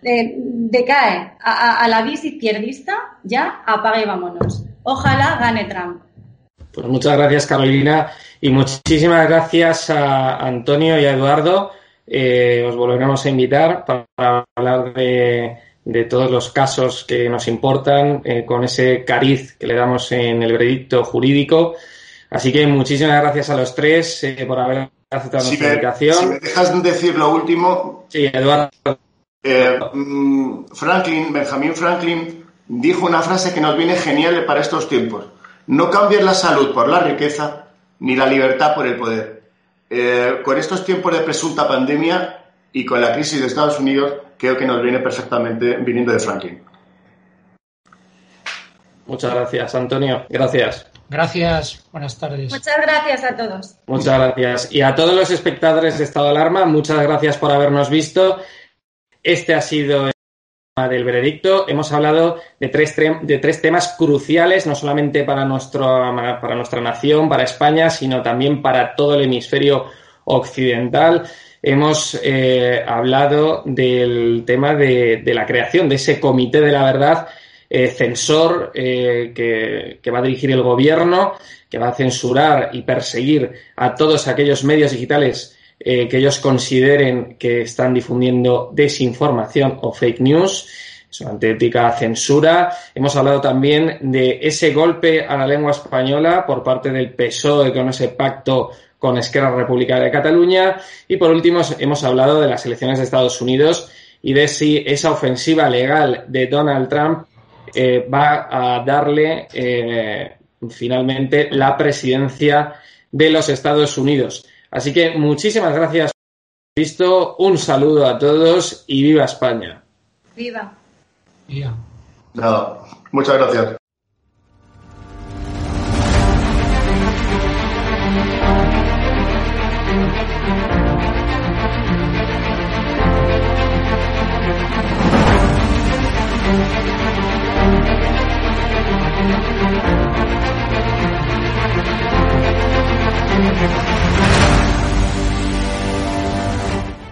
eh, decae a, la vis izquierdista, ya apague y vámonos. Ojalá gane Trump. Pues muchas gracias, Carolina, y muchísimas gracias a Antonio y a Eduardo. Eh, os volveremos a invitar para hablar de, todos los casos que nos importan, eh, con ese cariz que le damos en el veredicto jurídico. Así que muchísimas gracias a los tres por haber aceptado nuestra invitación. Si me dejas decir lo último. Sí, Eduardo. Eh, mm, Franklin, Benjamin Franklin, dijo una frase que nos viene genial para estos tiempos. No cambies la salud por la riqueza, ni la libertad por el poder. Eh, con estos tiempos de presunta pandemia y con la crisis de Estados Unidos, creo que nos viene perfectamente viniendo de Franklin. Muchas gracias, Antonio. Gracias. Gracias, buenas tardes. Muchas gracias a todos. Muchas gracias. Y a todos los espectadores de Estado de Alarma, muchas gracias por habernos visto. Este ha sido el tema del veredicto. Hemos hablado de tres, temas cruciales, no solamente para, nuestra nación, para España, sino también para todo el hemisferio occidental. Hemos eh, hablado del tema de, la creación de ese comité de la verdad eh, censor eh, que, va a dirigir el gobierno, que va a censurar y perseguir a todos aquellos medios digitales eh, que ellos consideren que están difundiendo desinformación o fake news. Es una auténtica censura. Hemos hablado también de ese golpe a la lengua española por parte del PSOE con ese pacto con Esquerra Republicana de Cataluña. Y por último, hemos hablado de las elecciones de Estados Unidos y de si esa ofensiva legal de Donald Trump eh, va a darle eh, finalmente la presidencia de los Estados Unidos. Así que muchísimas gracias por visto. Un saludo a todos y viva España. Viva. Viva. Nada, muchas gracias.